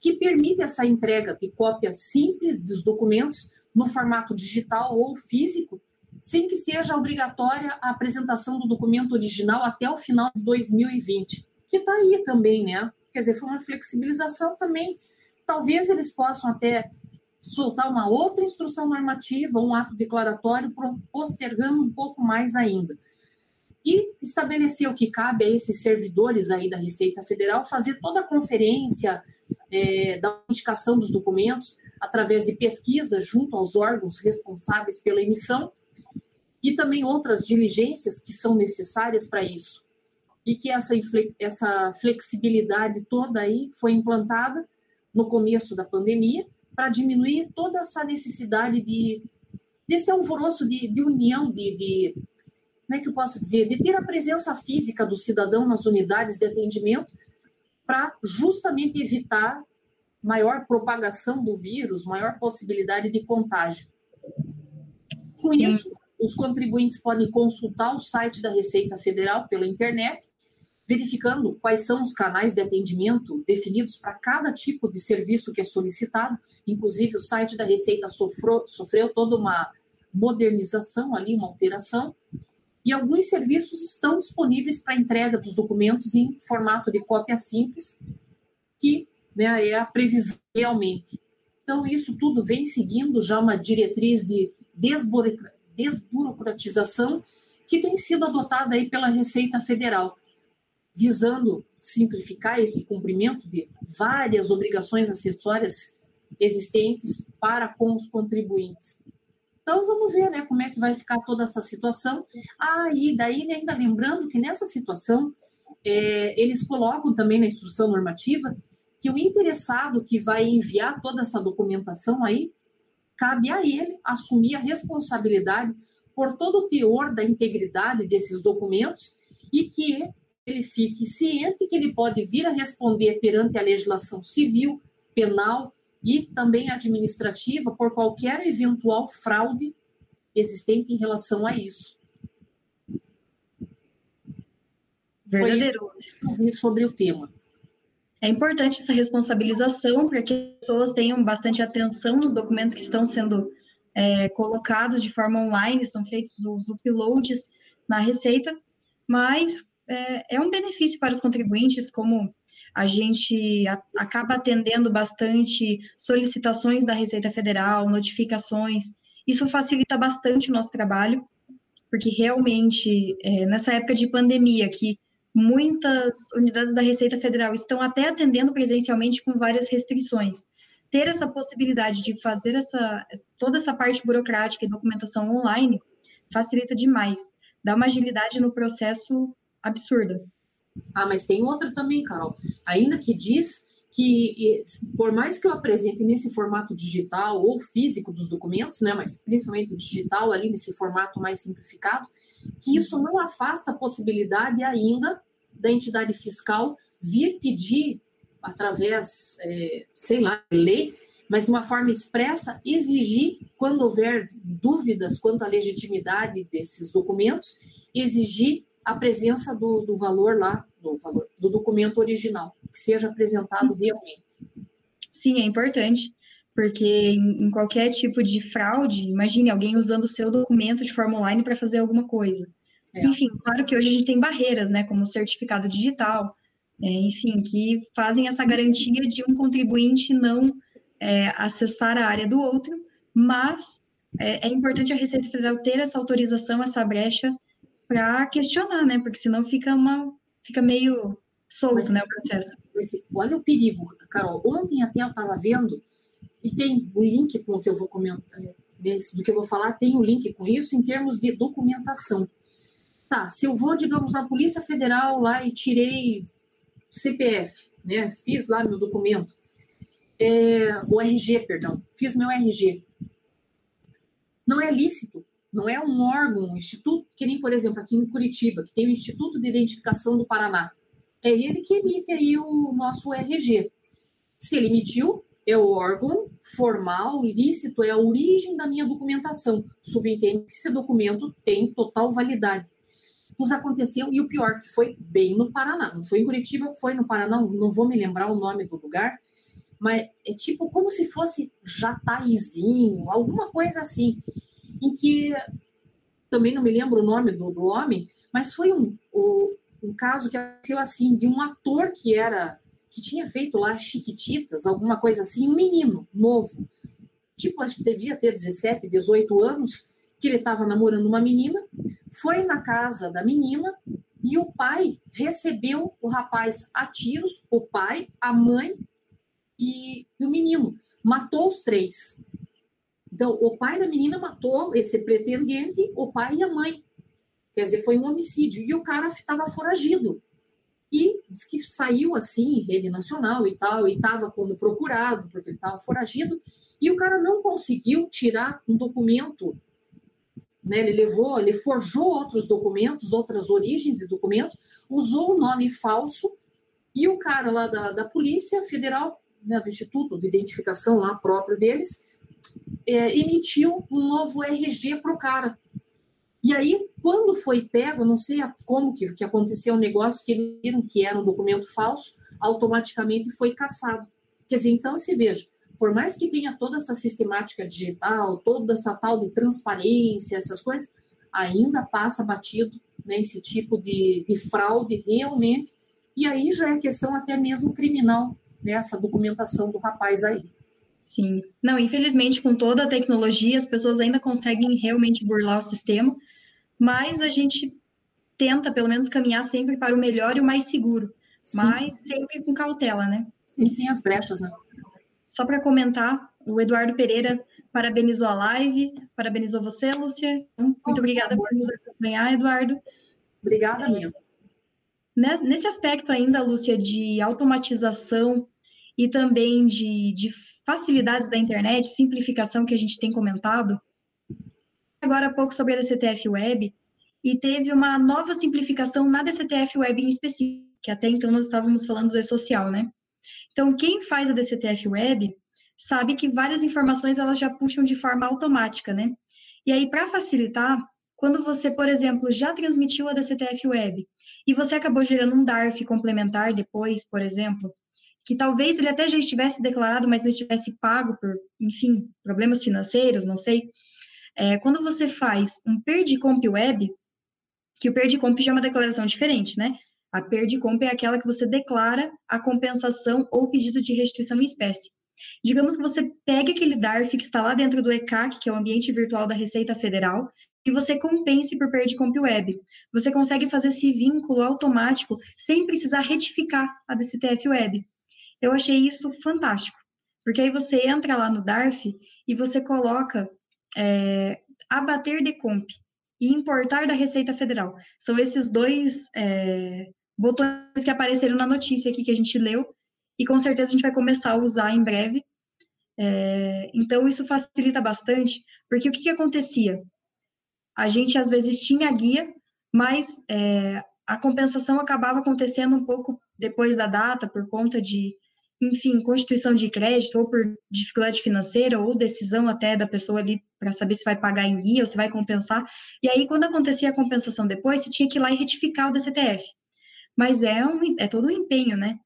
que permite essa entrega de cópia simples dos documentos no formato digital ou físico, sem que seja obrigatória a apresentação do documento original até o final de 2020, que está aí também, né? Quer dizer, foi uma flexibilização também. Talvez eles possam até soltar uma outra instrução normativa, um ato declaratório, postergando um pouco mais ainda. E estabelecer o que cabe a esses servidores aí da Receita Federal fazer toda a conferência, é, da indicação dos documentos, através de pesquisa junto aos órgãos responsáveis pela emissão e também outras diligências que são necessárias para isso. E que essa, essa flexibilidade toda aí foi implantada no começo da pandemia para diminuir toda essa necessidade de desse alvoroço de, de união, de, de, como é que eu posso dizer, de ter a presença física do cidadão nas unidades de atendimento para justamente evitar maior propagação do vírus, maior possibilidade de contágio. Com Sim. isso, os contribuintes podem consultar o site da Receita Federal pela internet, verificando quais são os canais de atendimento definidos para cada tipo de serviço que é solicitado. Inclusive, o site da Receita sofreu, sofreu toda uma modernização ali, uma alteração. E alguns serviços estão disponíveis para entrega dos documentos em formato de cópia simples, que né, é a previsão realmente. Então, isso tudo vem seguindo já uma diretriz de desburocratização que tem sido adotada aí pela Receita Federal, visando simplificar esse cumprimento de várias obrigações acessórias existentes para com os contribuintes. Então vamos ver, né, como é que vai ficar toda essa situação. Ah, e daí ainda lembrando que nessa situação é, eles colocam também na instrução normativa que o interessado que vai enviar toda essa documentação aí cabe a ele assumir a responsabilidade por todo o teor da integridade desses documentos e que ele fique ciente que ele pode vir a responder perante a legislação civil, penal e também administrativa por qualquer eventual fraude existente em relação a isso. Verdadeiro. Foi sobre o tema. É importante essa responsabilização para que as pessoas tenham bastante atenção nos documentos que estão sendo é, colocados de forma online, são feitos os uploads na Receita, mas é, é um benefício para os contribuintes, como a gente a, acaba atendendo bastante solicitações da Receita Federal, notificações. Isso facilita bastante o nosso trabalho, porque realmente, é, nessa época de pandemia, que muitas unidades da Receita Federal estão até atendendo presencialmente com várias restrições. Ter essa possibilidade de fazer essa, toda essa parte burocrática e documentação online facilita demais, dá uma agilidade no processo absurda. Ah, mas tem outra também, Carol. Ainda que diz que, por mais que eu apresente nesse formato digital ou físico dos documentos, né, mas principalmente o digital ali nesse formato mais simplificado, que isso não afasta a possibilidade ainda da entidade fiscal vir pedir através, é, sei lá, lei, mas de uma forma expressa, exigir, quando houver dúvidas quanto à legitimidade desses documentos, exigir a presença do, do valor lá, do, valor, do documento original, que seja apresentado realmente. Sim, é importante, porque em, em qualquer tipo de fraude, imagine alguém usando o seu documento de forma online para fazer alguma coisa. É. Enfim, claro que hoje a gente tem barreiras, né, como certificado digital, é, enfim, que fazem essa garantia de um contribuinte não é, acessar a área do outro, mas é, é importante a Receita Federal ter essa autorização, essa brecha para questionar, né? Porque senão fica uma fica meio solto, mas, né, o processo. Mas, olha o perigo, Carol. Ontem até eu estava vendo e tem o link com o que eu vou comentar, desse, do que eu vou falar, tem o link com isso em termos de documentação. Tá, se eu vou, digamos, na Polícia Federal lá e tirei CPF, né? Fiz lá meu documento, é, o RG, perdão, fiz meu RG. Não é lícito não é um órgão, um instituto, que nem, por exemplo, aqui em Curitiba, que tem o Instituto de Identificação do Paraná. É ele que emite aí o nosso RG. Se ele emitiu, é o órgão formal, lícito, é a origem da minha documentação. Subentende que esse documento tem total validade. Nos aconteceu, e o pior, que foi bem no Paraná. Não foi em Curitiba, foi no Paraná, não vou me lembrar o nome do lugar, mas é tipo como se fosse Jataizinho, alguma coisa assim em que também não me lembro o nome do, do homem, mas foi um, um, um caso que aconteceu assim, de um ator que era que tinha feito lá Chiquititas, alguma coisa assim, um menino novo, tipo, acho que devia ter 17, 18 anos, que ele estava namorando uma menina, foi na casa da menina e o pai recebeu o rapaz a tiros, o pai, a mãe e, e o menino matou os três. Então, o pai da menina matou esse pretendente, o pai e a mãe. Quer dizer, foi um homicídio. E o cara estava foragido. E diz que saiu assim, em rede nacional e tal, e estava como procurado, porque ele estava foragido. E o cara não conseguiu tirar um documento. Né? Ele levou, ele forjou outros documentos, outras origens de documento, usou o um nome falso. E o cara lá da, da Polícia Federal, né, do Instituto de Identificação lá próprio deles, é, emitiu um novo RG para o cara. E aí, quando foi pego, não sei como que, que aconteceu o negócio, que viram que era um documento falso, automaticamente foi caçado. Quer dizer, então, se veja, por mais que tenha toda essa sistemática digital, toda essa tal de transparência, essas coisas, ainda passa batido né, esse tipo de, de fraude realmente, e aí já é questão até mesmo criminal, né, essa documentação do rapaz aí. Sim. Não, infelizmente, com toda a tecnologia, as pessoas ainda conseguem realmente burlar o sistema, mas a gente tenta, pelo menos, caminhar sempre para o melhor e o mais seguro, Sim. mas sempre com cautela, né? Sempre tem as brechas, né? Só para comentar, o Eduardo Pereira parabenizou a live, parabenizou você, Lúcia. Muito oh, obrigada por nos acompanhar, Eduardo. Obrigada mesmo. Nesse aspecto ainda, Lúcia, de automatização e também de, de facilidades da internet, simplificação que a gente tem comentado, agora há pouco sobre a DCTF Web, e teve uma nova simplificação na DCTF Web em específico, que até então nós estávamos falando do e-social, né? Então, quem faz a DCTF Web sabe que várias informações elas já puxam de forma automática, né? E aí, para facilitar, quando você, por exemplo, já transmitiu a DCTF Web e você acabou gerando um DARF complementar depois, por exemplo, que talvez ele até já estivesse declarado, mas não estivesse pago por, enfim, problemas financeiros, não sei. É, quando você faz um Perdicomp Web, que o Perdicomp já é uma declaração diferente, né? A Perdicomp é aquela que você declara a compensação ou pedido de restituição em espécie. Digamos que você pega aquele DARF que está lá dentro do ECAC, que é o ambiente virtual da Receita Federal, e você compense por Perdicomp Web. Você consegue fazer esse vínculo automático sem precisar retificar a DCTF Web. Eu achei isso fantástico, porque aí você entra lá no DARF e você coloca é, abater de comp e importar da Receita Federal. São esses dois é, botões que apareceram na notícia aqui que a gente leu, e com certeza a gente vai começar a usar em breve. É, então, isso facilita bastante, porque o que, que, acontecia? A gente, às vezes, tinha guia, mas é, a compensação acabava acontecendo um pouco depois da data, por conta de enfim, constituição de crédito, ou por dificuldade financeira, ou decisão até da pessoa ali para saber se vai pagar em guia ou se vai compensar. E aí, quando acontecia a compensação depois, você tinha que ir lá e retificar o DCTF. Mas é, um, é todo um empenho, né?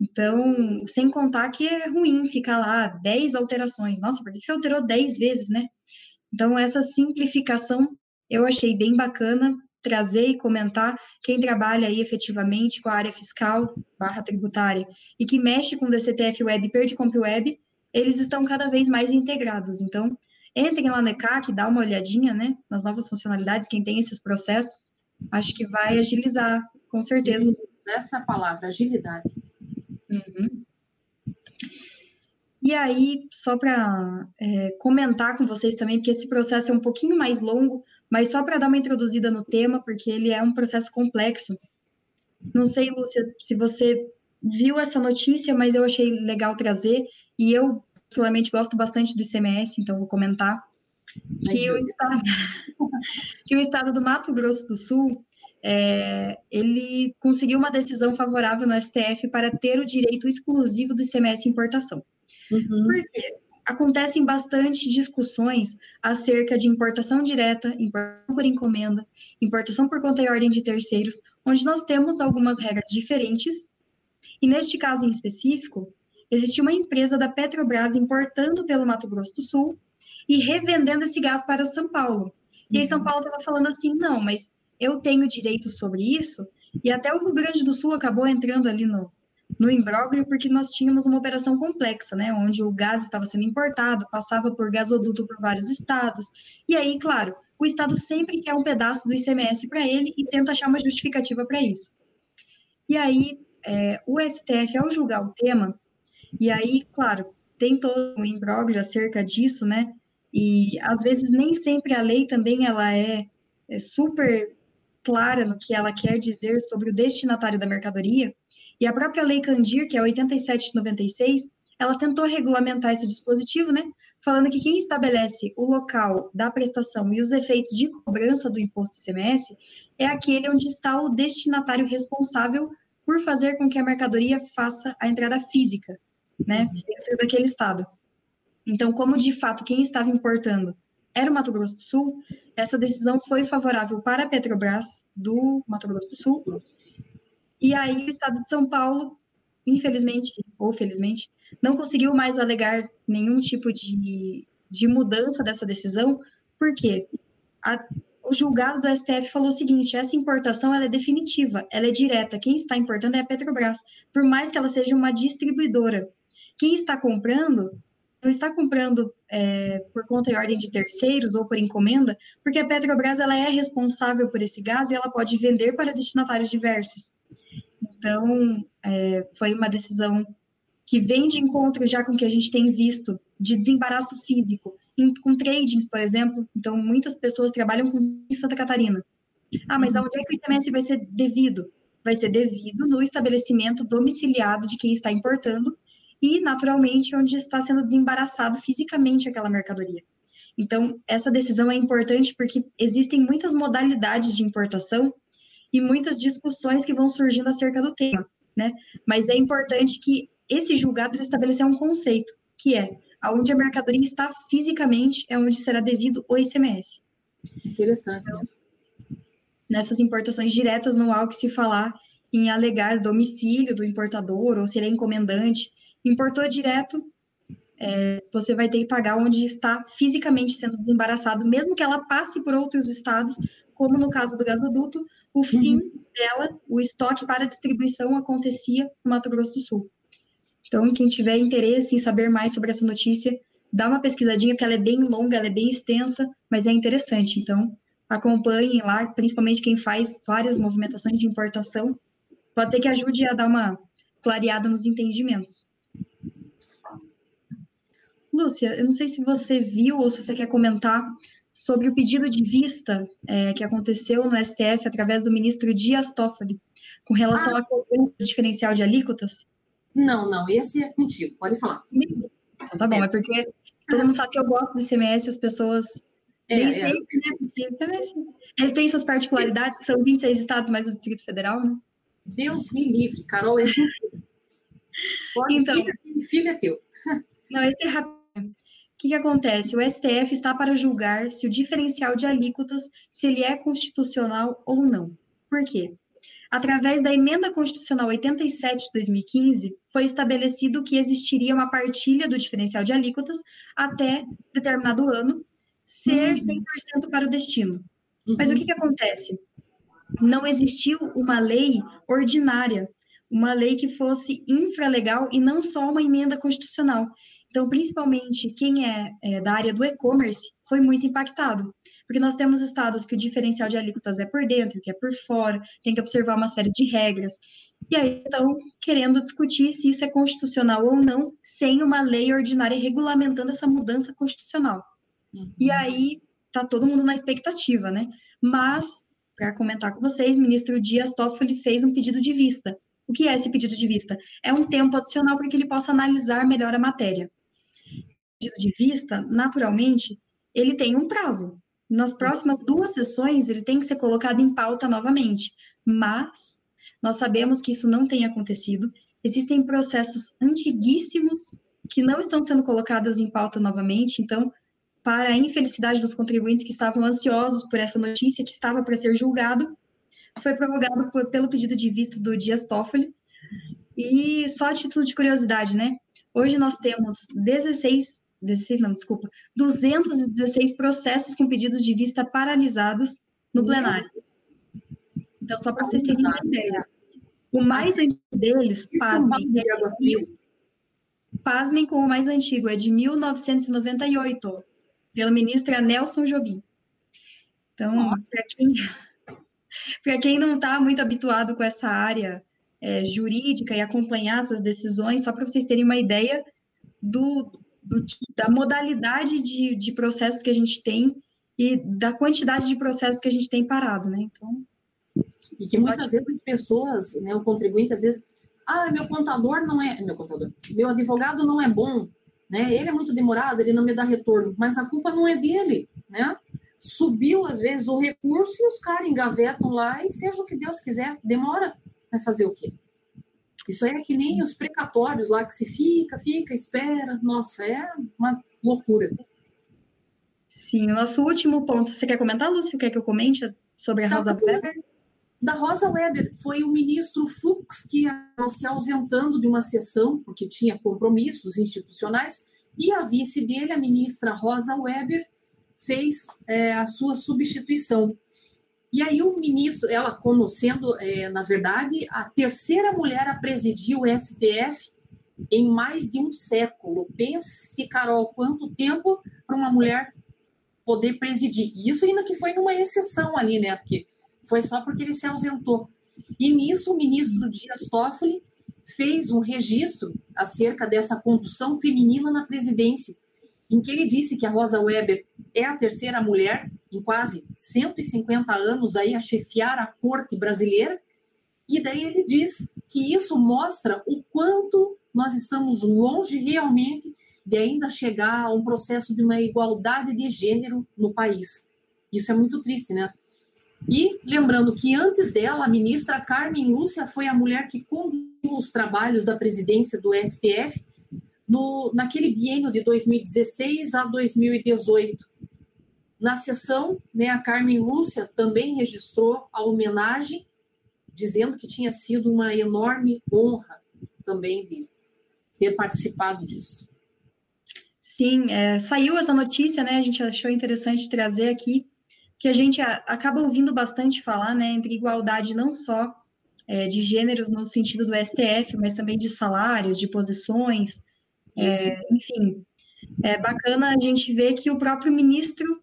Então, sem contar que é ruim ficar lá 10 alterações. Nossa, por que você alterou 10 vezes, né? Então, essa simplificação eu achei bem bacana trazer e comentar quem trabalha aí efetivamente com a área fiscal barra tributária e que mexe com o DCTF Web e Perdicomp Web, eles estão cada vez mais integrados. Então, entrem lá no ECAC, dá uma olhadinha, né, nas novas funcionalidades, quem tem esses processos, acho que vai agilizar, com certeza. Essa palavra, agilidade. Uhum. E aí, só para é, comentar com vocês também, porque esse processo é um pouquinho mais longo, mas só para dar uma introduzida no tema, porque ele é um processo complexo. Não sei, Lúcia, se você viu essa notícia, mas eu achei legal trazer, e eu, particularmente, gosto bastante do ICMS, então vou comentar, que o, estado, (laughs) que o estado do Mato Grosso do Sul, é, ele conseguiu uma decisão favorável no STF para ter o direito exclusivo do ICMS importação. Uhum. Por quê? Acontecem bastante discussões acerca de importação direta, importação por encomenda, importação por conta e ordem de terceiros, onde nós temos algumas regras diferentes. E neste caso em específico, existe uma empresa da Petrobras importando pelo Mato Grosso do Sul e revendendo esse gás para São Paulo. E aí São Paulo estava falando assim, não, mas eu tenho direito sobre isso, e até o Rio Grande do Sul acabou entrando ali no, no imbróglio porque nós tínhamos uma operação complexa, né, onde o gás estava sendo importado, passava por gasoduto por vários estados, e aí, claro, o estado sempre quer um pedaço do ICMS para ele e tenta achar uma justificativa para isso. E aí, é, o STF, ao julgar o tema, e aí, claro, tem todo um imbróglio acerca disso, né? E às vezes nem sempre a lei também ela é, é super clara no que ela quer dizer sobre o destinatário da mercadoria. E a própria lei Candir, que é 8796, ela tentou regulamentar esse dispositivo, né? Falando que quem estabelece o local da prestação e os efeitos de cobrança do imposto ICMS é aquele onde está o destinatário responsável por fazer com que a mercadoria faça a entrada física, né? Dentro daquele estado. Então, como de fato quem estava importando era o Mato Grosso do Sul, essa decisão foi favorável para a Petrobras do Mato Grosso do Sul. E aí o estado de São Paulo, infelizmente ou felizmente, não conseguiu mais alegar nenhum tipo de, de mudança dessa decisão, porque a, o julgado do STF falou o seguinte: essa importação ela é definitiva, ela é direta. Quem está importando é a Petrobras, por mais que ela seja uma distribuidora. Quem está comprando não está comprando é, por conta e ordem de terceiros ou por encomenda, porque a Petrobras ela é responsável por esse gás e ela pode vender para destinatários diversos. Então, é, foi uma decisão que vem de encontro já com o que a gente tem visto de desembaraço físico, em, com tradings, por exemplo. Então, muitas pessoas trabalham com Santa Catarina. Ah, mas aonde é que o ICMS vai ser devido? Vai ser devido no estabelecimento domiciliado de quem está importando e, naturalmente, onde está sendo desembaraçado fisicamente aquela mercadoria. Então, essa decisão é importante porque existem muitas modalidades de importação e muitas discussões que vão surgindo acerca do tema, né? Mas é importante que esse julgado estabeleça um conceito, que é aonde a mercadoria está fisicamente é onde será devido o ICMS. Interessante então, Nessas importações diretas não há o que se falar em alegar domicílio do importador ou se ele é encomendante, Importou direto, é, você vai ter que pagar onde está fisicamente sendo desembaraçado, mesmo que ela passe por outros estados, como no caso do gasoduto, o fim uhum. dela, o estoque para distribuição acontecia no Mato Grosso do Sul. Então, quem tiver interesse em saber mais sobre essa notícia, dá uma pesquisadinha, porque ela é bem longa, ela é bem extensa, mas é interessante. Então, acompanhem lá, principalmente quem faz várias movimentações de importação, pode ser que ajude a dar uma clareada nos entendimentos. Lúcia, eu não sei se você viu ou se você quer comentar sobre o pedido de vista é, que aconteceu no STF através do ministro Dias Toffoli, com relação ah. ao diferencial de alíquotas. Não, não, esse é contigo, pode falar. Então, tá bom, é, é porque todo mundo sabe que eu gosto do ICMS, as pessoas é, é. sempre, né? Porque ICMS, ele tem suas particularidades, que são 26 estados mais o Distrito Federal, né? Deus me livre, Carol, é (laughs) Pode então, filho, filho é teu. Não, esse é rápido o que, que, acontece? O STF está para julgar se o diferencial de alíquotas, se ele é constitucional ou não. Por quê? Através da emenda constitucional 87 de 2015, foi estabelecido que existiria uma partilha do diferencial de alíquotas até determinado ano ser 100% uhum. para o destino. Mas o uhum. que, que acontece? Não existiu uma lei ordinária, uma lei que fosse infralegal e não só uma emenda constitucional. Então, principalmente quem é, é da área do e-commerce foi muito impactado, porque nós temos estados que o diferencial de alíquotas é por dentro, que é por fora, tem que observar uma série de regras. E aí estão querendo discutir se isso é constitucional ou não, sem uma lei ordinária regulamentando essa mudança constitucional. Uhum. E aí está todo mundo na expectativa, né? Mas, para comentar com vocês, o ministro Dias Toffoli fez um pedido de vista. O que é esse pedido de vista? É um tempo adicional para que ele possa analisar melhor a matéria de vista, naturalmente, ele tem um prazo. Nas próximas duas sessões, ele tem que ser colocado em pauta novamente. Mas nós sabemos que isso não tem acontecido. Existem processos antiguíssimos que não estão sendo colocados em pauta novamente. Então, para a infelicidade dos contribuintes que estavam ansiosos por essa notícia que estava para ser julgado, foi prorrogado por, pelo pedido de vista do Dias Toffoli. E só a título de curiosidade, né? Hoje nós temos 16 16 não, desculpa, 216 processos com pedidos de vista paralisados no plenário. Então, só para vocês terem uma ideia. O mais antigo deles, pasmem, é pasmem com o mais antigo, é de 1998, pelo ministro Nelson Jobim. Então, para quem, (laughs) quem não está muito habituado com essa área é, jurídica e acompanhar essas decisões, só para vocês terem uma ideia, do, do da modalidade de, de processos que a gente tem e da quantidade de processos que a gente tem parado, né? Então. E que muitas vezes as pessoas, né, o contribuinte, às vezes, ah, meu contador não é, meu contador, meu advogado não é bom, né? Ele é muito demorado, ele não me dá retorno, mas a culpa não é dele, né? Subiu às vezes o recurso e os caras engavetam lá e seja o que Deus quiser, demora, vai fazer o quê? Isso aí é que nem os precatórios lá que se fica, fica, espera. Nossa, é uma loucura. Sim, o nosso último ponto. Você quer comentar, Lúcia? Quer que eu comente sobre a tá Rosa Weber? Da Rosa Weber, foi o ministro Fux que se ausentando de uma sessão, porque tinha compromissos institucionais, e a vice dele, a ministra Rosa Weber, fez é, a sua substituição. E aí o ministro, ela como sendo, é, na verdade, a terceira mulher a presidir o STF em mais de um século. Pense, Carol, quanto tempo para uma mulher poder presidir. Isso ainda que foi numa exceção ali, né? Porque foi só porque ele se ausentou. E nisso o ministro Dias Toffoli fez um registro acerca dessa condução feminina na presidência em que ele disse que a Rosa Weber é a terceira mulher em quase 150 anos aí a chefiar a corte brasileira, e daí ele diz que isso mostra o quanto nós estamos longe realmente de ainda chegar a um processo de uma igualdade de gênero no país. Isso é muito triste, né? E lembrando que antes dela, a ministra Carmen Lúcia foi a mulher que conduziu os trabalhos da presidência do STF no, naquele biênio de 2016 a 2018. Na sessão, né, a Carmen Lúcia também registrou a homenagem, dizendo que tinha sido uma enorme honra também de ter participado disso. Sim, é, saiu essa notícia, né? A gente achou interessante trazer aqui, que a gente acaba ouvindo bastante falar, né, entre igualdade não só é, de gêneros no sentido do STF, mas também de salários, de posições, é, enfim, é bacana a gente ver que o próprio ministro,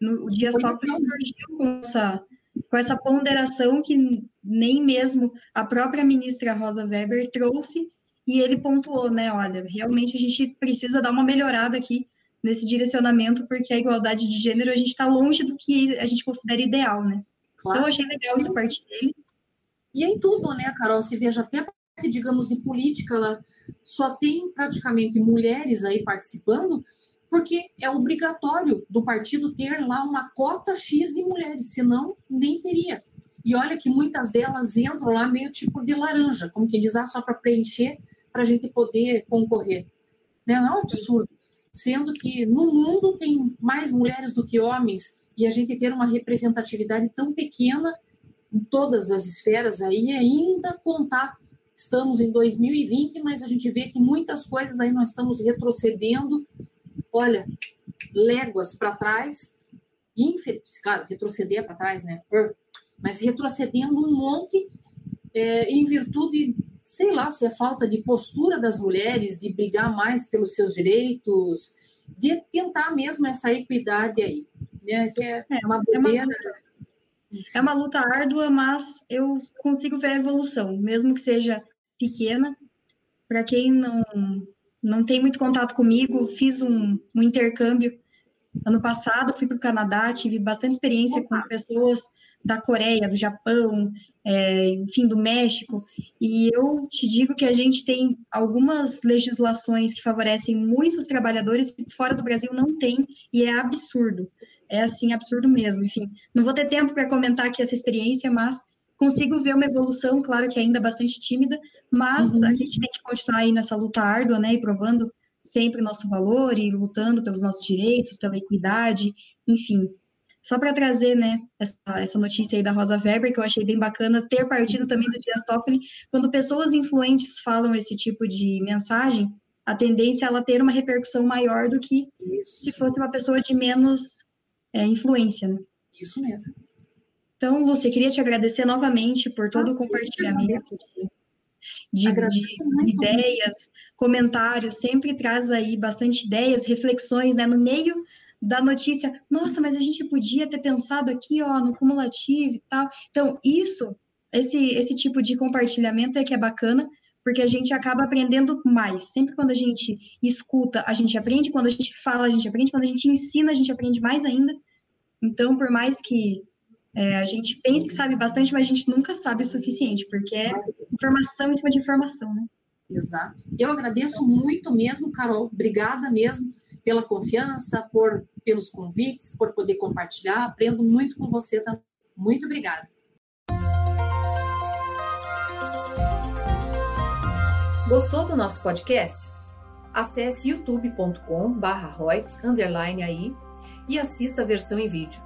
no, o Dias Toffoli, surgiu com essa, com essa ponderação que nem mesmo a própria ministra Rosa Weber trouxe, e ele pontuou, né, olha, realmente a gente precisa dar uma melhorada aqui nesse direcionamento, porque a igualdade de gênero a gente está longe do que a gente considera ideal, né? Claro. Então, eu achei legal essa parte dele. E em tudo, né, Carol, se veja até a parte, digamos, de política, ela só tem praticamente mulheres aí participando, porque é obrigatório do partido ter lá uma cota X de mulheres, senão nem teria. E olha que muitas delas entram lá meio tipo de laranja, como que diz, ah, só para preencher, para a gente poder concorrer. Né? É um absurdo. Sendo que no mundo tem mais mulheres do que homens, e a gente ter uma representatividade tão pequena em todas as esferas aí, é ainda contar Estamos em 2020, mas a gente vê que muitas coisas aí nós estamos retrocedendo, olha, léguas para trás, infeliz, claro, retroceder para trás, né? Mas retrocedendo um monte é, em virtude, sei lá, se é falta de postura das mulheres, de brigar mais pelos seus direitos, de tentar mesmo essa equidade aí, né? Que é, é uma bobeira. É uma é uma luta árdua, mas eu consigo ver a evolução, mesmo que seja pequena. Para quem não, não tem muito contato comigo, fiz um, um intercâmbio ano passado, fui para o Canadá, tive bastante experiência com pessoas da Coreia, do Japão, é, enfim, do México, e eu te digo que a gente tem algumas legislações que favorecem muitos trabalhadores que fora do Brasil não tem, e é absurdo. É assim absurdo mesmo. Enfim, não vou ter tempo para comentar aqui essa experiência, mas consigo ver uma evolução, claro que ainda bastante tímida, mas uhum. a gente tem que continuar aí nessa luta árdua, né, e provando sempre o nosso valor e lutando pelos nossos direitos, pela equidade, enfim. Só para trazer, né, essa, essa notícia aí da Rosa Weber, que eu achei bem bacana, ter partido também do Dias Toffoli, quando pessoas influentes falam esse tipo de mensagem, a tendência é ela ter uma repercussão maior do que Isso. se fosse uma pessoa de menos é, influência, né? Isso mesmo. Então, Lúcia, queria te agradecer novamente por todo Nossa, o compartilhamento de, de, de ideias, comentários, sempre traz aí bastante ideias, reflexões, né? No meio da notícia, nossa, mas a gente podia ter pensado aqui, ó, no cumulativo e tal. Então, isso, esse, esse tipo de compartilhamento é que é bacana, porque a gente acaba aprendendo mais. Sempre quando a gente escuta, a gente aprende, quando a gente fala, a gente aprende, quando a gente ensina, a gente aprende mais ainda. Então, por mais que é, a gente pense que sabe bastante, mas a gente nunca sabe o suficiente, porque é informação em cima de informação, né? Exato. Eu agradeço muito mesmo, Carol. Obrigada mesmo pela confiança, por pelos convites, por poder compartilhar. Aprendo muito com você também. Muito obrigada. Gostou do nosso podcast? Acesse youtube.com/royts_aí e assista a versão em vídeo.